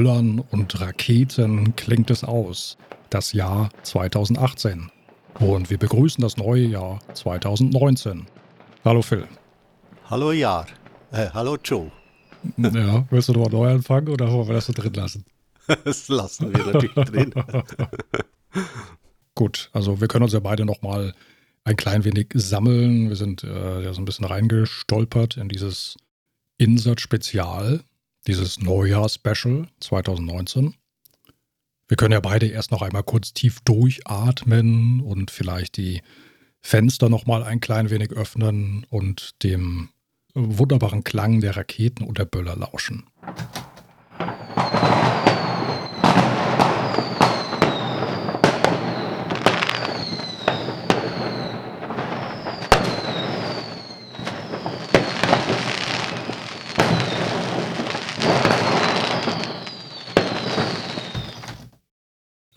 Böllern und Raketen klingt es aus. Das Jahr 2018. Und wir begrüßen das neue Jahr 2019. Hallo Phil. Hallo Jahr. Äh, hallo Joe. Ja, willst du nochmal neu anfangen oder wollen wir das so drin lassen? das lassen wir natürlich drin. Gut, also wir können uns ja beide nochmal ein klein wenig sammeln. Wir sind äh, ja so ein bisschen reingestolpert in dieses Insert-Spezial, dieses Neujahr-Special 2019. Wir können ja beide erst noch einmal kurz tief durchatmen und vielleicht die Fenster nochmal ein klein wenig öffnen und dem wunderbaren Klang der Raketen und der Böller lauschen.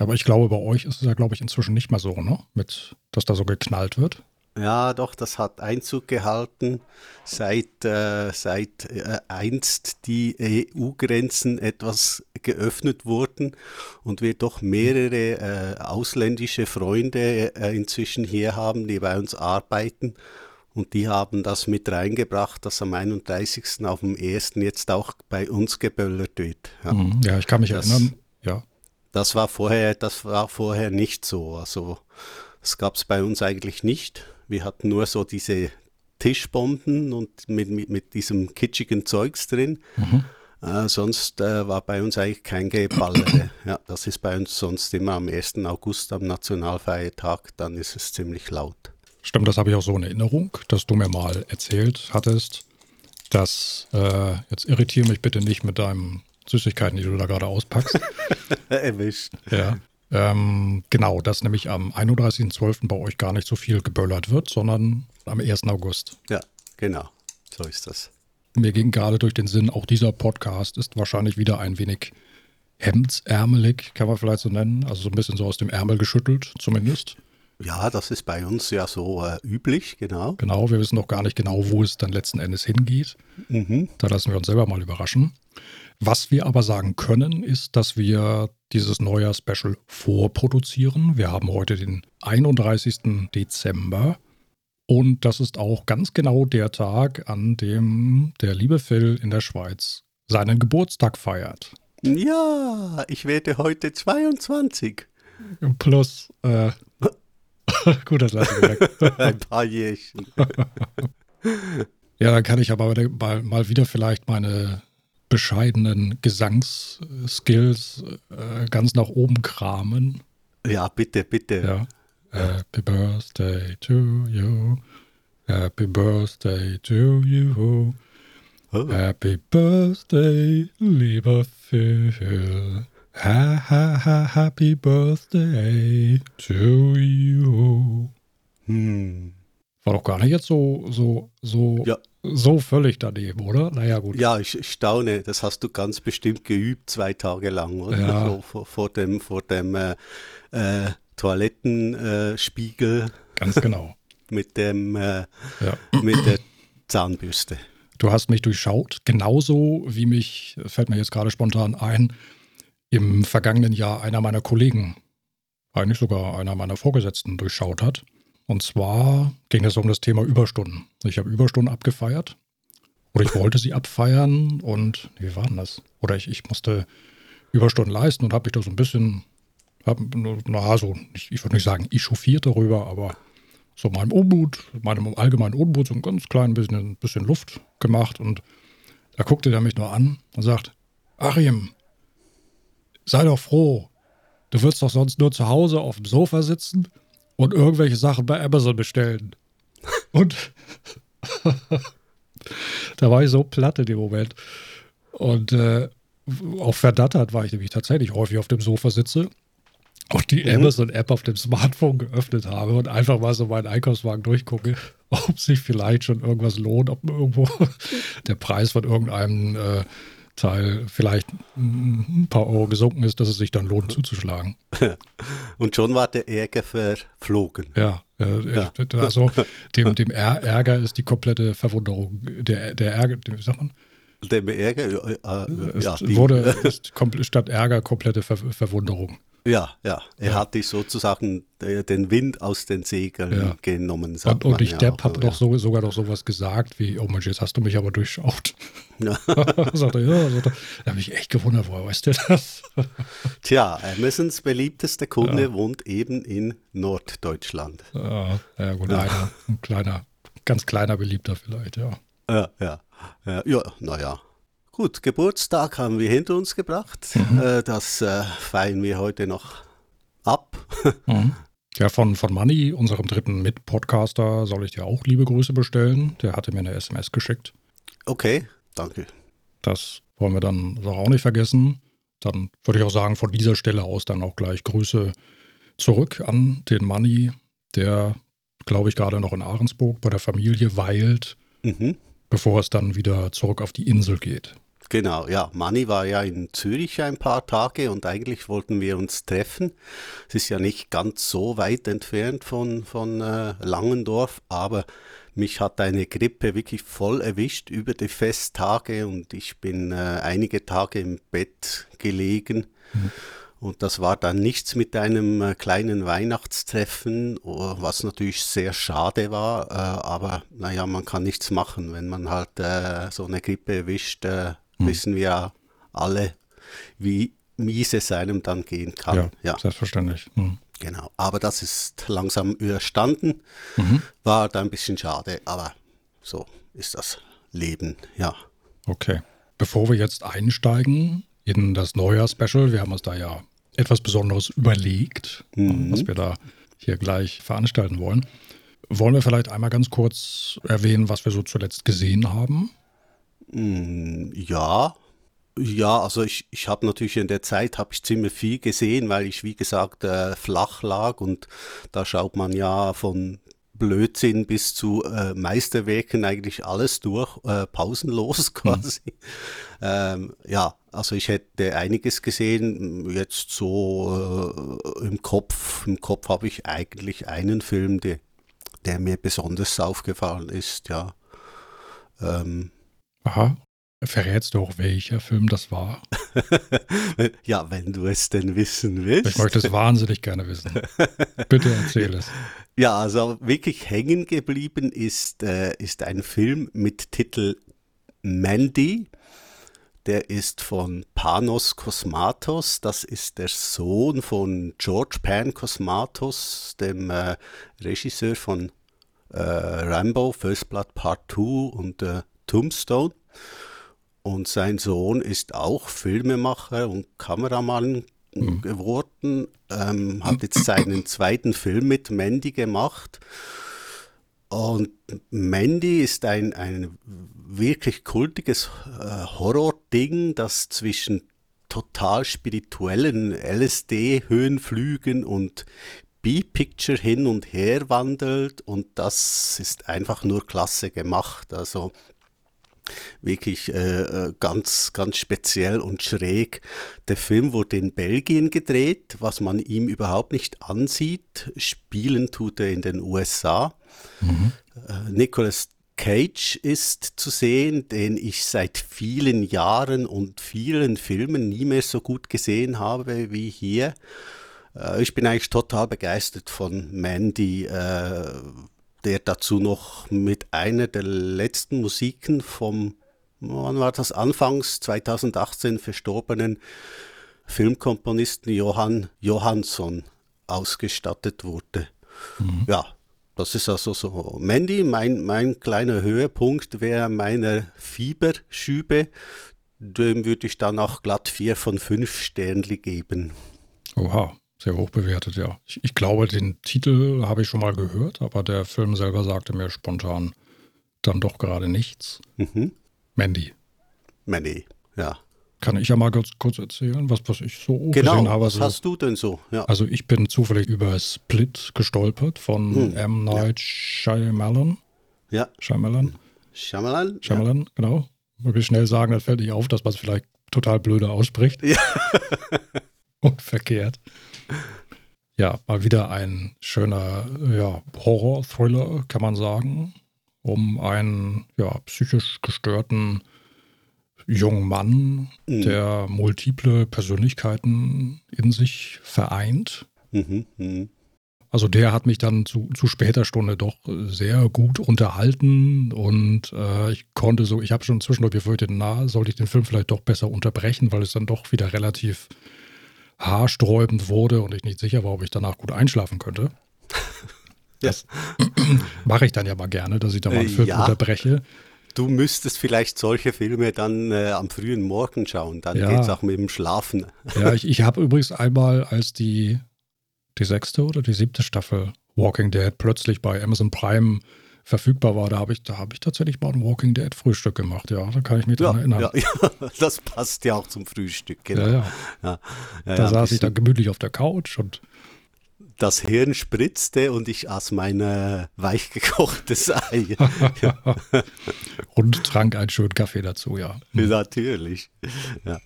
Aber ich glaube, bei euch ist es ja, glaube ich, inzwischen nicht mehr so, ne? Mit, dass da so geknallt wird. Ja, doch, das hat Einzug gehalten, seit, äh, seit äh, einst die EU-Grenzen etwas geöffnet wurden und wir doch mehrere äh, ausländische Freunde äh, inzwischen hier haben, die bei uns arbeiten. Und die haben das mit reingebracht, dass am 31. auf dem 1. jetzt auch bei uns geböllert wird. Ja, mhm. ja ich kann mich das, erinnern. Ja. Das war vorher, das war vorher nicht so. Also das gab es bei uns eigentlich nicht. Wir hatten nur so diese Tischbomben und mit, mit, mit diesem kitschigen Zeugs drin. Mhm. Äh, sonst äh, war bei uns eigentlich kein Geballere. ja, das ist bei uns sonst immer am 1. August, am Nationalfeiertag, dann ist es ziemlich laut. Stimmt, das habe ich auch so in Erinnerung, dass du mir mal erzählt hattest, dass, äh, jetzt irritiere mich bitte nicht mit deinen Süßigkeiten, die du da gerade auspackst. Erwischt. Ja, ähm, genau, dass nämlich am 31.12. bei euch gar nicht so viel geböllert wird, sondern am 1. August. Ja, genau. So ist das. Mir ging gerade durch den Sinn, auch dieser Podcast ist wahrscheinlich wieder ein wenig hemdsärmelig, kann man vielleicht so nennen. Also so ein bisschen so aus dem Ärmel geschüttelt, zumindest. Ja, das ist bei uns ja so äh, üblich, genau. Genau, wir wissen noch gar nicht genau, wo es dann letzten Endes hingeht. Mhm. Da lassen wir uns selber mal überraschen. Was wir aber sagen können, ist, dass wir dieses Neujahr-Special vorproduzieren. Wir haben heute den 31. Dezember. Und das ist auch ganz genau der Tag, an dem der liebe Phil in der Schweiz seinen Geburtstag feiert. Ja, ich werde heute 22. Plus, äh, gut, das lasse ich weg. Ein paar Jährchen. ja, dann kann ich aber mal wieder vielleicht meine bescheidenen Gesangsskills äh, ganz nach oben kramen. Ja, bitte, bitte. Ja. Happy Birthday to you. Happy Birthday to you. Oh. Happy Birthday, lieber Phil. Ha, ha, ha, happy Birthday to you. Hm. War doch gar nicht jetzt so, so, so ja so völlig daneben, oder? Naja, gut. Ja, ich staune. Das hast du ganz bestimmt geübt, zwei Tage lang, oder? Ja. So vor, vor, dem, vor dem äh, äh, Toilettenspiegel. ganz genau. mit, dem, äh, ja. mit der Zahnbürste. Du hast mich durchschaut, genauso wie mich, fällt mir jetzt gerade spontan ein, im vergangenen Jahr einer meiner Kollegen, eigentlich sogar einer meiner Vorgesetzten durchschaut hat. Und zwar ging es um das Thema Überstunden. Ich habe Überstunden abgefeiert. Oder ich wollte sie abfeiern und wie war denn das? Oder ich, ich musste Überstunden leisten und habe mich da so ein bisschen, hab, na, so, ich, ich würde nicht sagen, ich chauffiert darüber, aber so meinem Unmut, meinem allgemeinen Unmut so ein ganz klein bisschen, ein bisschen Luft gemacht. Und da guckte der mich nur an und sagt, Achim, sei doch froh. Du wirst doch sonst nur zu Hause auf dem Sofa sitzen und irgendwelche Sachen bei Amazon bestellen. Und da war ich so platt in dem Moment. Und äh, auch verdattert war ich nämlich tatsächlich häufig auf dem Sofa sitze und die mhm. Amazon-App auf dem Smartphone geöffnet habe und einfach mal so meinen Einkaufswagen durchgucke, ob sich vielleicht schon irgendwas lohnt, ob irgendwo der Preis von irgendeinem äh, Teil vielleicht ein paar Euro gesunken ist, dass es sich dann lohnt zuzuschlagen. Und schon war der Ärger verflogen. Ja, äh, ja. also dem, dem Ärger ist die komplette Verwunderung. Der, der Ärger, wie sagt man? Dem Ärger, äh, äh, ja, wurde statt Ärger komplette Ver Verwunderung. Ja, ja. Er ja. hat dich sozusagen den Wind aus den Segeln ja. genommen. Und, und ich ja Depp hat doch so, sogar noch sowas gesagt wie, oh Mensch, jetzt hast du mich aber durchschaut. Ja. sagt er, ja, sagt er, da habe ich echt gewundert, woher weißt du das? Tja, Amazons beliebteste Kunde wohnt eben in Norddeutschland. Ja, ja gut, einer, ein kleiner, ganz kleiner Beliebter vielleicht, ja. Ja, ja, ja, ja naja. Gut, Geburtstag haben wir hinter uns gebracht. Mhm. Äh, das äh, feiern wir heute noch ab. Mhm. Ja, von, von Manni, unserem dritten Mitpodcaster, soll ich dir auch liebe Grüße bestellen. Der hatte mir eine SMS geschickt. Okay, danke. Das wollen wir dann auch nicht vergessen. Dann würde ich auch sagen, von dieser Stelle aus dann auch gleich Grüße zurück an den Manni, der, glaube ich, gerade noch in Ahrensburg bei der Familie weilt, mhm. bevor es dann wieder zurück auf die Insel geht. Genau, ja. Manni war ja in Zürich ein paar Tage und eigentlich wollten wir uns treffen. Es ist ja nicht ganz so weit entfernt von, von äh, Langendorf, aber mich hat eine Grippe wirklich voll erwischt über die Festtage und ich bin äh, einige Tage im Bett gelegen. Mhm. Und das war dann nichts mit einem äh, kleinen Weihnachtstreffen, was natürlich sehr schade war. Äh, aber naja, man kann nichts machen, wenn man halt äh, so eine Grippe erwischt äh, hm. wissen wir alle, wie mies es einem dann gehen kann. Ja, ja. selbstverständlich. Hm. Genau, aber das ist langsam überstanden. Mhm. War da ein bisschen schade, aber so ist das Leben, ja. Okay. Bevor wir jetzt einsteigen in das Neujahr-Special, wir haben uns da ja etwas Besonderes überlegt, mhm. was wir da hier gleich veranstalten wollen. Wollen wir vielleicht einmal ganz kurz erwähnen, was wir so zuletzt gesehen haben? Ja, ja, also ich, ich habe natürlich in der Zeit habe ich ziemlich viel gesehen, weil ich wie gesagt äh, flach lag und da schaut man ja von Blödsinn bis zu äh, Meisterwerken eigentlich alles durch, äh, pausenlos mhm. quasi. Mhm. Ähm, ja, also ich hätte einiges gesehen. Jetzt so äh, im Kopf, im Kopf habe ich eigentlich einen Film, der, der mir besonders aufgefallen ist, ja. Ähm, Aha. Verrätst du auch, welcher Film das war? ja, wenn du es denn wissen willst. Ich möchte es wahnsinnig gerne wissen. Bitte erzähl es. Ja, also wirklich hängen geblieben ist, äh, ist ein Film mit Titel Mandy. Der ist von Panos Kosmatos. Das ist der Sohn von George Pan Kosmatos, dem äh, Regisseur von äh, Rambo, First Blood Part 2 und äh, Tombstone. Und sein Sohn ist auch Filmemacher und Kameramann mhm. geworden, ähm, hat jetzt seinen zweiten Film mit Mandy gemacht. Und Mandy ist ein, ein wirklich kultiges äh, Horror-Ding, das zwischen total spirituellen LSD-Höhenflügen und B-Picture hin und her wandelt und das ist einfach nur klasse gemacht. Also wirklich äh, äh, ganz, ganz speziell und schräg. Der Film wurde in Belgien gedreht, was man ihm überhaupt nicht ansieht. Spielen tut er in den USA. Mhm. Äh, Nicolas Cage ist zu sehen, den ich seit vielen Jahren und vielen Filmen nie mehr so gut gesehen habe wie hier. Äh, ich bin eigentlich total begeistert von Mandy. Äh, der dazu noch mit einer der letzten Musiken vom, wann war das, anfangs 2018 verstorbenen Filmkomponisten Johann Johansson ausgestattet wurde. Mhm. Ja, das ist also so. Mandy, mein, mein kleiner Höhepunkt wäre meine Fieberschübe. Dem würde ich dann auch glatt vier von fünf Sternli geben. Oha. Sehr hoch bewertet, ja. Ich, ich, glaube, den Titel habe ich schon mal gehört, aber der Film selber sagte mir spontan dann doch gerade nichts. Mhm. Mandy. Mandy, ja. Kann ich ja mal kurz, kurz erzählen, was, was ich so genau, gesehen habe. Was also, hast du denn so? Ja. Also ich bin zufällig über Split gestolpert von hm. M. Night ja. Shyamalan. Ja. Shyamalan. Shyamalan. Shyamalan, ja. genau. Wirklich schnell sagen, dann fällt nicht auf, dass man es vielleicht total blöde ausspricht. Ja. Und verkehrt. Ja, mal wieder ein schöner ja, Horror-Thriller, kann man sagen, um einen ja, psychisch gestörten jungen Mann, mhm. der multiple Persönlichkeiten in sich vereint. Mhm, mh. Also der hat mich dann zu, zu später Stunde doch sehr gut unterhalten und äh, ich konnte so, ich habe schon zwischendurch gefürchtet, na, sollte ich den Film vielleicht doch besser unterbrechen, weil es dann doch wieder relativ haarsträubend wurde und ich nicht sicher war, ob ich danach gut einschlafen könnte. Das mache ich dann ja mal gerne, dass ich da mal einen Film ja. unterbreche. Du müsstest vielleicht solche Filme dann äh, am frühen Morgen schauen, dann ja. geht es auch mit dem Schlafen. Ja, ich, ich habe übrigens einmal, als die die sechste oder die siebte Staffel Walking Dead plötzlich bei Amazon Prime verfügbar war, da habe ich, hab ich tatsächlich mal ein Walking Dead Frühstück gemacht. Ja, da kann ich mich dran erinnern. Ja, ja, das passt ja auch zum Frühstück, genau. Ja, ja. ja da saß ich dann gemütlich auf der Couch und das Hirn spritzte und ich aß mein weichgekochtes Ei. und trank einen schönen Kaffee dazu, ja. Natürlich. Ja.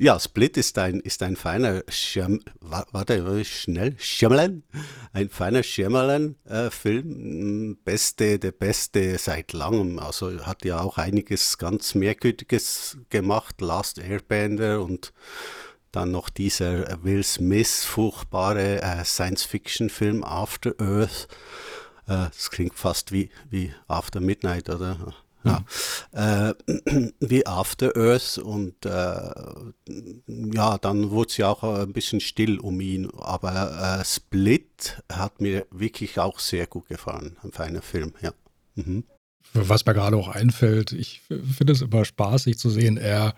Ja, Split ist ein, ist ein feiner Schirm, warte, schnell, Schirmlen, ein feiner Schirmlen-Film, äh, beste, der beste seit langem, also hat ja auch einiges ganz Merkwürdiges gemacht, Last Airbender und dann noch dieser Will Smith furchtbare äh, Science-Fiction-Film After Earth, äh, das klingt fast wie, wie After Midnight, oder? Ja. Äh, wie After Earth und äh, ja, dann wurde es ja auch ein bisschen still um ihn. Aber äh, Split hat mir wirklich auch sehr gut gefallen. Ein feiner Film, ja. Mhm. Was mir gerade auch einfällt, ich finde es immer spaßig zu sehen, er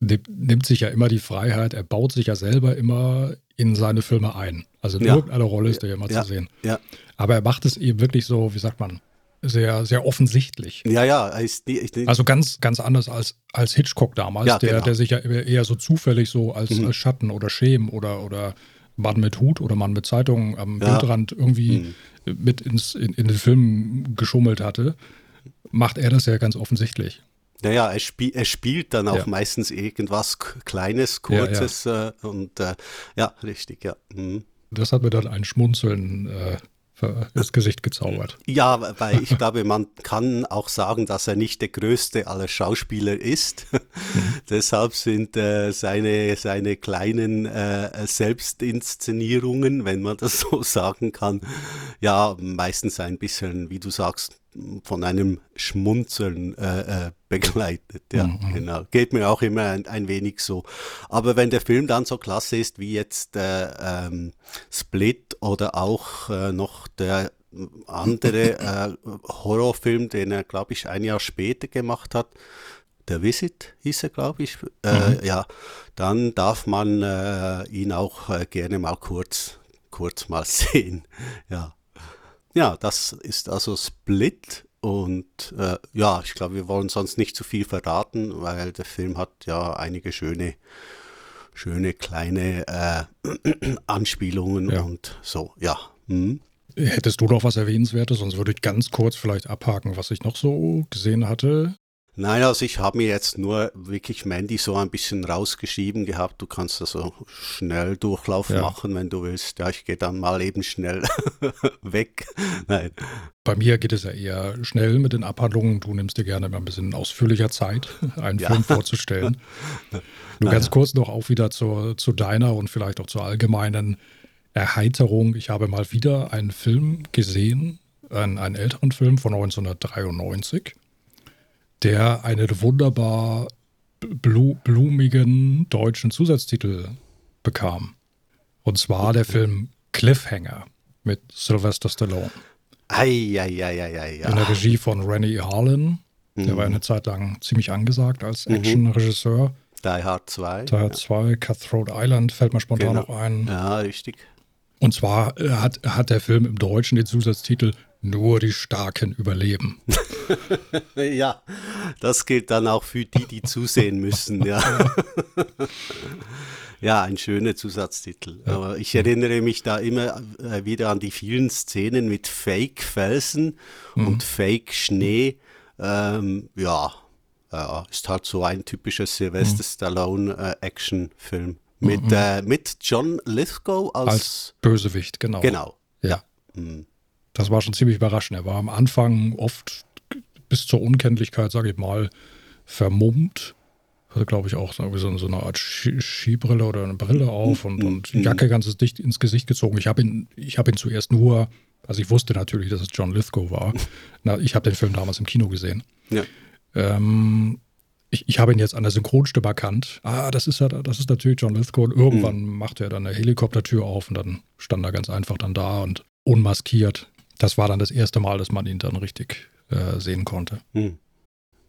nimmt sich ja immer die Freiheit, er baut sich ja selber immer in seine Filme ein. Also in ja. irgendeiner Rolle ist er ja immer ja. zu sehen. Ja. Aber er macht es eben wirklich so, wie sagt man, sehr, sehr offensichtlich. Ja, ja. Ich, ich, also ganz, ganz anders als, als Hitchcock damals, ja, der, genau. der sich ja eher so zufällig so als, mhm. als Schatten oder Schemen oder, oder Mann mit Hut oder Mann mit Zeitung am ja. Bildrand irgendwie mhm. mit ins, in, in den Film geschummelt hatte, macht er das ja ganz offensichtlich. Naja, er, spiel, er spielt dann auch ja. meistens irgendwas Kleines, Kurzes ja, ja. Äh, und äh, ja, richtig, ja. Mhm. Das hat mir dann ein Schmunzeln äh, ins Gesicht gezaubert. Ja, weil ich glaube, man kann auch sagen, dass er nicht der größte aller Schauspieler ist. Mhm. Deshalb sind äh, seine, seine kleinen äh, Selbstinszenierungen, wenn man das so sagen kann, ja, meistens ein bisschen, wie du sagst, von einem Schmunzeln äh, äh, begleitet. Ja, mhm. genau. Geht mir auch immer ein, ein, wenig so. Aber wenn der Film dann so klasse ist wie jetzt äh, ähm, Split oder auch äh, noch der andere äh, Horrorfilm, den er, glaube ich, ein Jahr später gemacht hat, der Visit hieß er, glaube ich. Äh, mhm. Ja, dann darf man ihn auch gerne mal kurz, kurz mal sehen. Ja. Ja, das ist also Split und äh, ja, ich glaube, wir wollen sonst nicht zu viel verraten, weil der Film hat ja einige schöne, schöne kleine äh, Anspielungen ja. und so, ja. Hm. Hättest du noch was Erwähnenswertes, sonst würde ich ganz kurz vielleicht abhaken, was ich noch so gesehen hatte. Nein, also ich habe mir jetzt nur wirklich Mandy so ein bisschen rausgeschrieben gehabt. Du kannst also schnell Durchlauf ja. machen, wenn du willst. Ja, ich gehe dann mal eben schnell weg. Nein. Bei mir geht es ja eher schnell mit den Abhandlungen. Du nimmst dir gerne mal ein bisschen ausführlicher Zeit, einen ja. Film vorzustellen. Nur ganz ja. kurz noch auch wieder zur, zu deiner und vielleicht auch zur allgemeinen Erheiterung. Ich habe mal wieder einen Film gesehen, einen, einen älteren Film von 1993 der einen wunderbar blu blumigen deutschen Zusatztitel bekam. Und zwar der Film Cliffhanger mit Sylvester Stallone. Ei, ei, ei, ei, In der Regie von Rennie Harlan. Der mhm. war eine Zeit lang ziemlich angesagt als mhm. Actionregisseur. Die Hard 2. Die Hard 2, Cutthroat Island fällt mir spontan genau. noch ein. Ja, richtig. Und zwar äh, hat, hat der Film im Deutschen den Zusatztitel nur die Starken überleben. ja, das gilt dann auch für die, die zusehen müssen. Ja, ja ein schöner Zusatztitel. Aber ich erinnere mich da immer äh, wieder an die vielen Szenen mit Fake-Felsen mhm. und Fake-Schnee. Ähm, ja, äh, ist halt so ein typischer Sylvester mhm. Stallone-Action-Film. Äh, mit, mhm. äh, mit John Lithgow als, als Bösewicht, genau. Genau. Ja. ja. Mhm das war schon ziemlich überraschend. Er war am Anfang oft bis zur Unkenntlichkeit, sage ich mal, vermummt hatte, glaube ich, auch so, so eine Art Skibrille oder eine Brille auf und, und Jacke ganz dicht ins Gesicht gezogen. Ich habe ihn, hab ihn zuerst nur, also ich wusste natürlich, dass es John Lithgow war. Na, ich habe den Film damals im Kino gesehen. Ja. Ähm, ich, ich habe ihn jetzt an der Synchronstimme erkannt. Ah, das ist ja, das ist natürlich John Lithgow. Und irgendwann mhm. machte er dann eine Helikoptertür auf und dann stand er ganz einfach dann da und unmaskiert. Das war dann das erste Mal, dass man ihn dann richtig äh, sehen konnte. Mhm.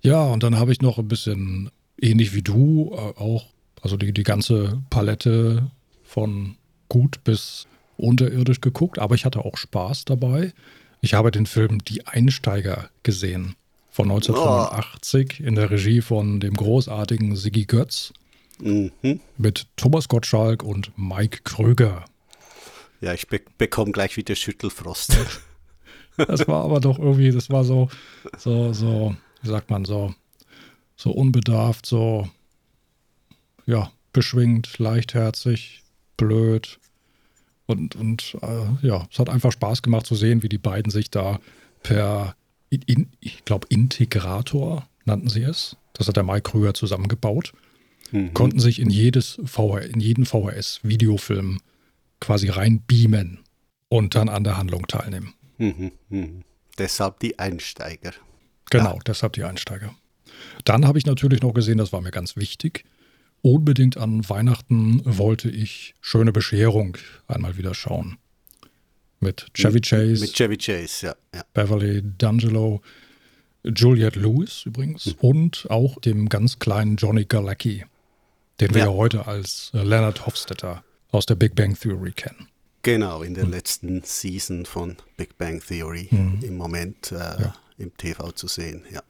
Ja, und dann habe ich noch ein bisschen ähnlich wie du äh, auch, also die, die ganze Palette von gut bis unterirdisch geguckt, aber ich hatte auch Spaß dabei. Ich habe den Film Die Einsteiger gesehen von 1985 oh. in der Regie von dem großartigen Siggi Götz mhm. mit Thomas Gottschalk und Mike Kröger. Ja, ich be bekomme gleich wieder Schüttelfrost. Das war aber doch irgendwie, das war so, so, so, wie sagt man, so so unbedarft, so ja, beschwingt, leichtherzig, blöd. Und, und äh, ja, es hat einfach Spaß gemacht zu sehen, wie die beiden sich da per, in, ich glaube, Integrator nannten sie es. Das hat der Mike Krüger zusammengebaut. Mhm. Konnten sich in jedes VR, in jeden VHS-Videofilm quasi reinbeamen und dann an der Handlung teilnehmen. Mhm, mh. Deshalb die Einsteiger. Genau, ja. deshalb die Einsteiger. Dann habe ich natürlich noch gesehen, das war mir ganz wichtig. Unbedingt an Weihnachten wollte ich Schöne Bescherung einmal wieder schauen. Mit Chevy Chase. Mit Chevy Chase, ja. ja. Beverly D'Angelo, Juliette Lewis übrigens mhm. und auch dem ganz kleinen Johnny Galecki, den wir ja, heute als Leonard Hofstetter aus der Big Bang Theory kennen. Genau, in der mhm. letzten Season von Big Bang Theory mhm. im Moment äh, ja. im TV zu sehen, ja.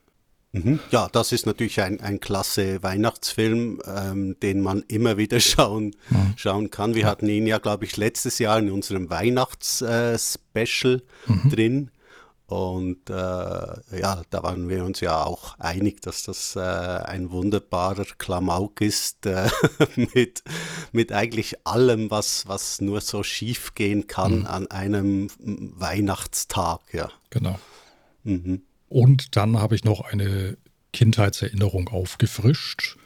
Mhm. Ja, das ist natürlich ein, ein klasse Weihnachtsfilm, ähm, den man immer wieder schauen, mhm. schauen kann. Wir hatten ihn ja, glaube ich, letztes Jahr in unserem Weihnachtsspecial äh, mhm. drin. Und äh, ja, da waren wir uns ja auch einig, dass das äh, ein wunderbarer Klamauk ist äh, mit, mit eigentlich allem, was, was nur so schief gehen kann mhm. an einem Weihnachtstag. Ja. Genau. Mhm. Und dann habe ich noch eine Kindheitserinnerung aufgefrischt.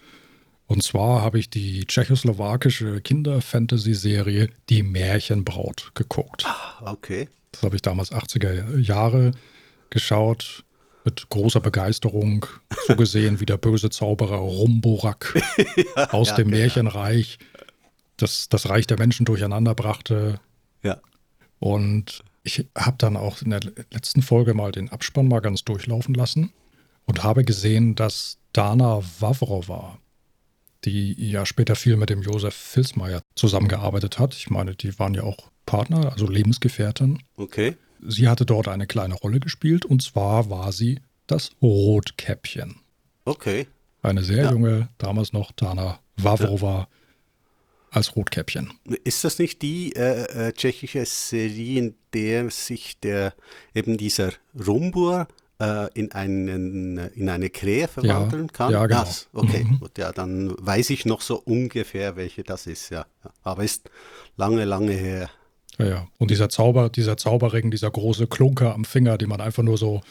Und zwar habe ich die tschechoslowakische Kinder-Fantasy-Serie Die Märchenbraut geguckt. Ah, okay. Das habe ich damals 80er Jahre geschaut, mit großer Begeisterung, so gesehen wie der böse Zauberer Rumborak ja, aus ja, dem genau. Märchenreich, das das Reich der Menschen durcheinander brachte. Ja. Und ich habe dann auch in der letzten Folge mal den Abspann mal ganz durchlaufen lassen und habe gesehen, dass Dana Wavrova, die ja später viel mit dem Josef Filsmeier zusammengearbeitet hat, ich meine, die waren ja auch Partner, also Lebensgefährten. Okay. Sie hatte dort eine kleine Rolle gespielt und zwar war sie das Rotkäppchen. Okay. Eine sehr ja. junge, damals noch Dana Wavrova, ja als Rotkäppchen. Ist das nicht die äh, äh, tschechische Serie, in der sich der eben dieser Rumbur äh, in, einen, in eine Krähe verwandeln ja, kann? Ja, genau. Das, okay, mhm. gut, ja, dann weiß ich noch so ungefähr, welche das ist, ja. Aber ist lange, lange her. Ja, ja. Und dieser Zauber, dieser Zauberring, dieser große Klunker am Finger, den man einfach nur so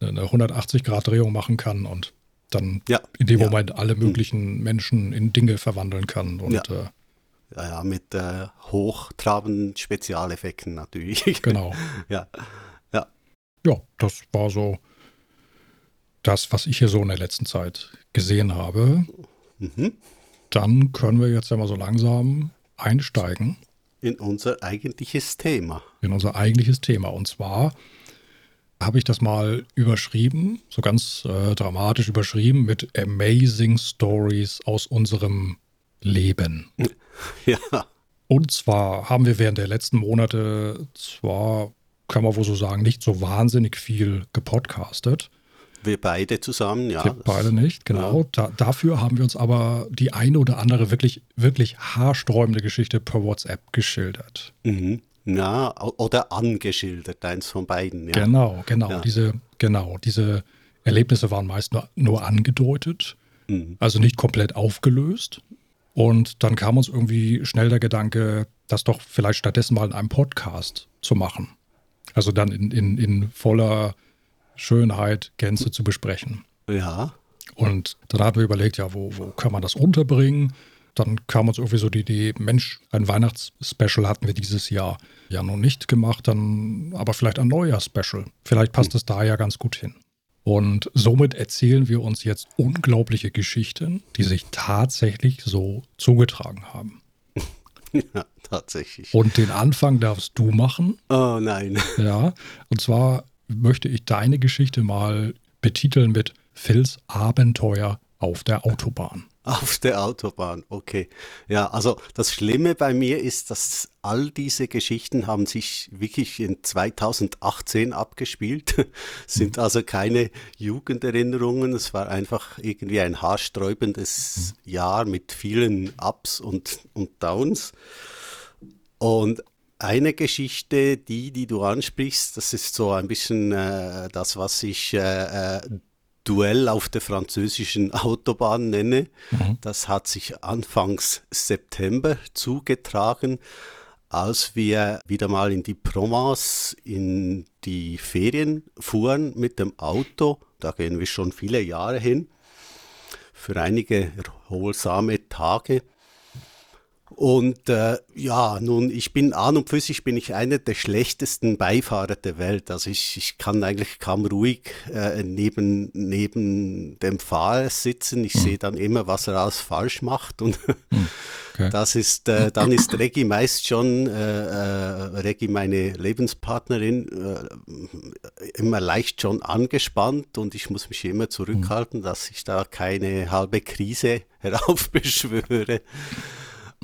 eine 180-Grad-Drehung machen kann und dann ja, in dem ja. Moment alle mhm. möglichen Menschen in Dinge verwandeln kann. Und ja. äh, ja, ja, mit äh, hochtrabenden Spezialeffekten natürlich. Genau. ja. Ja. Das war so das, was ich hier so in der letzten Zeit gesehen habe. Mhm. Dann können wir jetzt ja mal so langsam einsteigen. In unser eigentliches Thema. In unser eigentliches Thema. Und zwar habe ich das mal überschrieben, so ganz äh, dramatisch überschrieben mit Amazing Stories aus unserem Leben. Ja. Und zwar haben wir während der letzten Monate zwar, kann man wohl so sagen, nicht so wahnsinnig viel gepodcastet. Wir beide zusammen, ja. Wir beide nicht, genau. Ja. Da, dafür haben wir uns aber die eine oder andere wirklich, wirklich haarsträubende Geschichte per WhatsApp geschildert. Mhm. Ja, oder angeschildert, eins von beiden. Ja. Genau, genau. Ja. Diese, genau, diese Erlebnisse waren meist nur, nur angedeutet, mhm. also nicht komplett aufgelöst. Und dann kam uns irgendwie schnell der Gedanke, das doch vielleicht stattdessen mal in einem Podcast zu machen. Also dann in, in, in voller Schönheit, Gänze zu besprechen. Ja. Und dann haben wir überlegt, ja, wo, wo kann man das unterbringen? Dann kam uns irgendwie so die Idee, Mensch, ein Weihnachtsspecial hatten wir dieses Jahr ja noch nicht gemacht, dann aber vielleicht ein Neujahr-Special. Vielleicht passt hm. es da ja ganz gut hin. Und somit erzählen wir uns jetzt unglaubliche Geschichten, die sich tatsächlich so zugetragen haben. Ja, tatsächlich. Und den Anfang darfst du machen. Oh nein. Ja, und zwar möchte ich deine Geschichte mal betiteln mit Phils Abenteuer auf der Autobahn. Auf der Autobahn, okay. Ja, also das Schlimme bei mir ist, dass all diese Geschichten haben sich wirklich in 2018 abgespielt, sind also keine Jugenderinnerungen. Es war einfach irgendwie ein haarsträubendes Jahr mit vielen Ups und, und Downs. Und eine Geschichte, die, die du ansprichst, das ist so ein bisschen äh, das, was ich äh, äh Duell auf der französischen Autobahn nenne. Mhm. Das hat sich anfangs September zugetragen, als wir wieder mal in die Provence in die Ferien fuhren mit dem Auto. Da gehen wir schon viele Jahre hin für einige erholsame Tage. Und äh, ja, nun, ich bin an und für sich bin ich einer der schlechtesten Beifahrer der Welt. Also ich, ich kann eigentlich kaum ruhig äh, neben, neben dem Fahrer sitzen. Ich mhm. sehe dann immer, was er alles falsch macht. Und mhm. okay. das ist, äh, dann ist Reggie meist schon, äh, äh, Reggie, meine Lebenspartnerin, äh, immer leicht schon angespannt und ich muss mich immer zurückhalten, mhm. dass ich da keine halbe Krise heraufbeschwöre.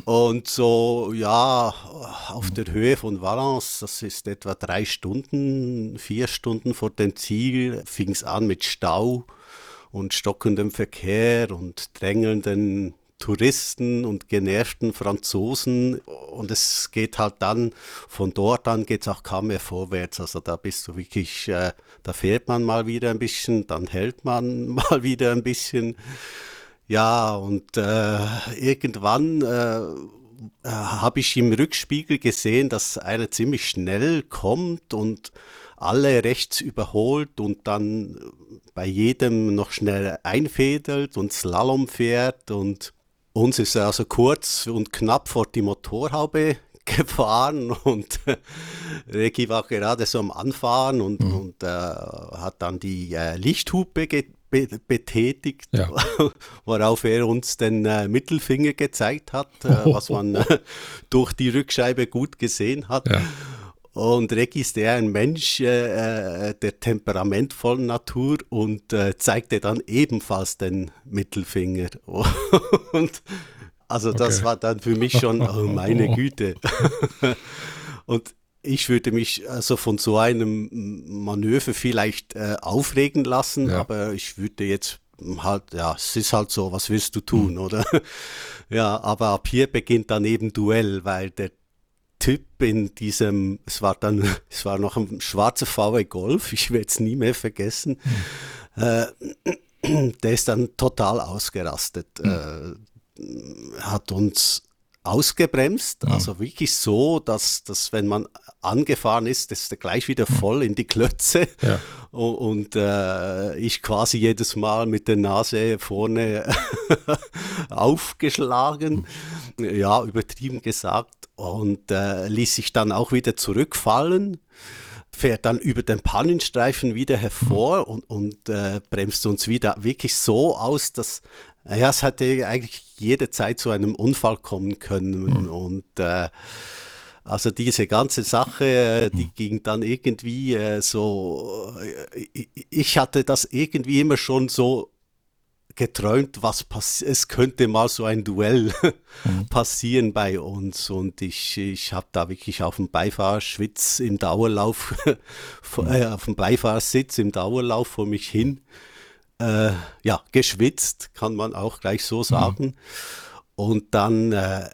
Und so, ja, auf der Höhe von Valence, das ist etwa drei Stunden, vier Stunden vor dem Ziel, fing es an mit Stau und stockendem Verkehr und drängelnden Touristen und genervten Franzosen. Und es geht halt dann, von dort an geht es auch kaum mehr vorwärts. Also da bist du wirklich, äh, da fährt man mal wieder ein bisschen, dann hält man mal wieder ein bisschen. Ja, und äh, irgendwann äh, äh, habe ich im Rückspiegel gesehen, dass einer ziemlich schnell kommt und alle rechts überholt und dann bei jedem noch schnell einfädelt und Slalom fährt und uns ist er also kurz und knapp vor die Motorhaube gefahren und äh, Regi war gerade so am Anfahren und, mhm. und äh, hat dann die äh, Lichthupe be betätigt, ja. worauf er uns den äh, Mittelfinger gezeigt hat, äh, was man äh, durch die Rückscheibe gut gesehen hat. Ja. Und Regi ist eher ein Mensch äh, äh, der temperamentvollen Natur und äh, zeigte dann ebenfalls den Mittelfinger. und also das okay. war dann für mich schon, oh meine Güte. und ich würde mich also von so einem Manöver vielleicht äh, aufregen lassen, ja. aber ich würde jetzt halt, ja, es ist halt so, was willst du tun, mhm. oder? ja, aber ab hier beginnt dann eben Duell, weil der Typ in diesem, es war dann, es war noch ein schwarzer VW Golf, ich werde es nie mehr vergessen, mhm. äh, der ist dann total ausgerastet, mhm. äh, hat uns ausgebremst, mhm. also wirklich so, dass, dass wenn man angefahren ist, ist er gleich wieder mhm. voll in die Klötze ja. und, äh, ich quasi jedes Mal mit der Nase vorne aufgeschlagen, mhm. ja, übertrieben gesagt, und äh, ließ sich dann auch wieder zurückfallen fährt dann über den Pannenstreifen wieder hervor und, und äh, bremst uns wieder wirklich so aus, dass ja, es hätte eigentlich jederzeit zu einem Unfall kommen können. Mhm. Und äh, also diese ganze Sache, äh, die mhm. ging dann irgendwie äh, so, äh, ich hatte das irgendwie immer schon so geträumt, was passiert, es könnte mal so ein Duell mhm. passieren bei uns und ich, ich habe da wirklich auf dem Beifahrerschwitz im Dauerlauf, mhm. äh, auf dem Beifahrersitz im Dauerlauf vor mich hin äh, ja, geschwitzt, kann man auch gleich so sagen. Mhm. Und dann äh,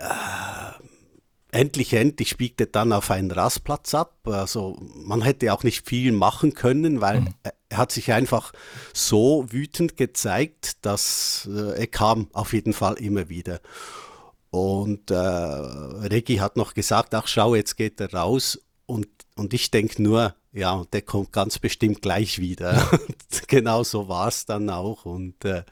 endlich, endlich biegt er dann auf einen Rastplatz ab. Also man hätte auch nicht viel machen können, weil mhm. er hat sich einfach so wütend gezeigt, dass äh, er kam auf jeden Fall immer wieder. Und äh, Regi hat noch gesagt, ach schau, jetzt geht er raus und, und ich denke nur, ja, der kommt ganz bestimmt gleich wieder. genau so war es dann auch. Und äh,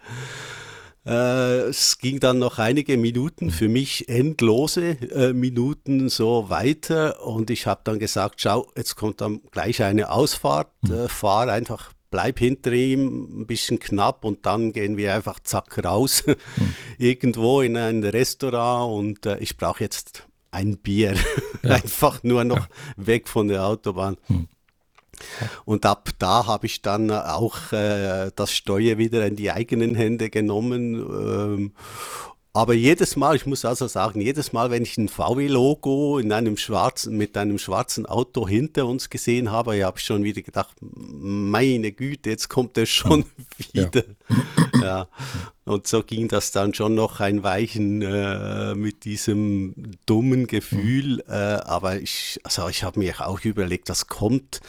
äh, es ging dann noch einige Minuten, für mich endlose äh, Minuten so weiter. Und ich habe dann gesagt, schau, jetzt kommt dann gleich eine Ausfahrt, hm. äh, fahr einfach bleib hinter ihm, ein bisschen knapp und dann gehen wir einfach zack raus, hm. irgendwo in ein Restaurant und äh, ich brauche jetzt ein Bier, ja. einfach nur noch ja. weg von der Autobahn. Hm. Und ab da habe ich dann auch äh, das Steuer wieder in die eigenen Hände genommen ähm, aber jedes Mal, ich muss also sagen, jedes Mal, wenn ich ein VW-Logo in einem schwarzen, mit einem schwarzen Auto hinter uns gesehen habe, habe ich schon wieder gedacht, meine Güte, jetzt kommt er schon wieder. Ja. ja. Und so ging das dann schon noch ein Weichen äh, mit diesem dummen Gefühl. Äh, aber ich, also ich habe mir auch überlegt, das kommt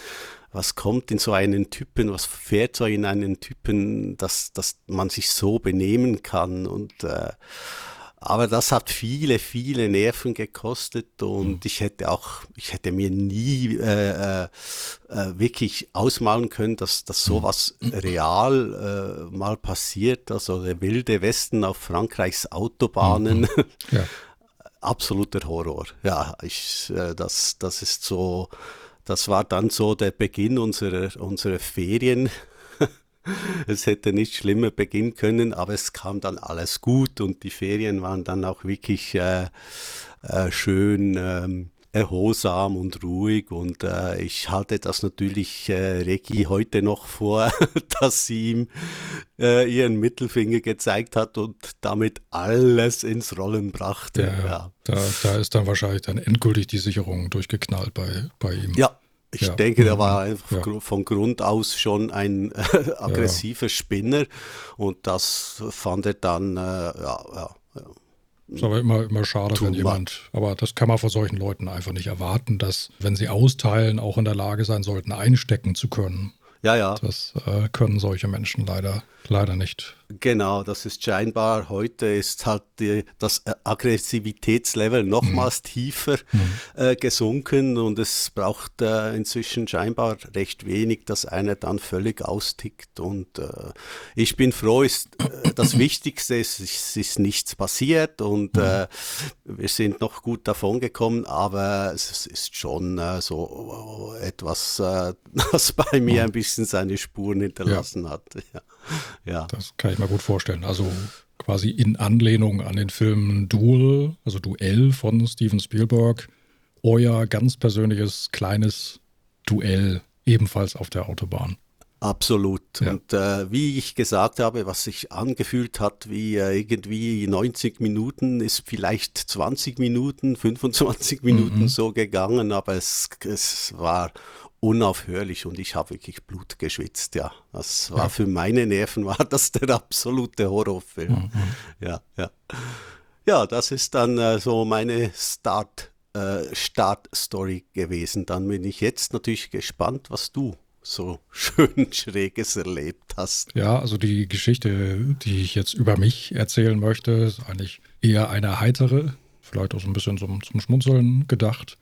was kommt in so einen Typen, was fährt so in einen Typen, dass, dass man sich so benehmen kann. Und äh, aber das hat viele, viele Nerven gekostet und mhm. ich hätte auch, ich hätte mir nie äh, äh, äh wirklich ausmalen können, dass, dass hm. sowas real äh, mal passiert. Also der wilde Westen auf Frankreichs Autobahnen. Mhm. Ja. Absoluter Horror. Ja, ich, äh, das, das ist so das war dann so der Beginn unserer, unserer Ferien. es hätte nicht schlimmer beginnen können, aber es kam dann alles gut und die Ferien waren dann auch wirklich äh, äh, schön ähm, erholsam und ruhig und äh, ich halte das natürlich äh, Regi heute noch vor, dass sie ihm äh, ihren Mittelfinger gezeigt hat und damit alles ins Rollen brachte. Ja, ja. Da, da, ist dann wahrscheinlich dann endgültig die Sicherung durchgeknallt bei, bei ihm. Ja, ich ja. denke, der war einfach ja. von Grund aus schon ein äh, aggressiver. Spinner und das fand er dann, äh, ja, ja. Ist aber immer, immer schade, wenn jemand, aber das kann man vor solchen Leuten einfach nicht erwarten, dass, wenn sie austeilen, auch in der Lage sein sollten, einstecken zu können. Ja, ja. Das äh, können solche Menschen leider, leider nicht. Genau, das ist scheinbar, heute ist halt die, das Aggressivitätslevel nochmals mhm. tiefer mhm. Äh, gesunken und es braucht äh, inzwischen scheinbar recht wenig, dass einer dann völlig austickt. Und äh, ich bin froh, ist, äh, das Wichtigste ist, es ist nichts passiert und mhm. Äh, wir sind noch gut davon gekommen, aber es ist schon so etwas, das bei mir mhm. ein bisschen seine Spuren hinterlassen ja. hat. Ja. ja. Das kann ich mir gut vorstellen. Also quasi in Anlehnung an den Film Duel, also Duell von Steven Spielberg, euer ganz persönliches kleines Duell ebenfalls auf der Autobahn. Absolut. Ja. Und äh, wie ich gesagt habe, was sich angefühlt hat wie äh, irgendwie 90 Minuten, ist vielleicht 20 Minuten, 25 Minuten mhm. so gegangen, aber es, es war unaufhörlich und ich habe wirklich Blut geschwitzt, ja. Das war ja. für meine Nerven war das der absolute Horrorfilm. Mhm. Ja, ja. Ja, das ist dann äh, so meine Start, äh, Start-Story gewesen. Dann bin ich jetzt natürlich gespannt, was du so schön Schräges erlebt hast. Ja, also die Geschichte, die ich jetzt über mich erzählen möchte, ist eigentlich eher eine heitere, vielleicht auch so ein bisschen zum, zum Schmunzeln gedacht.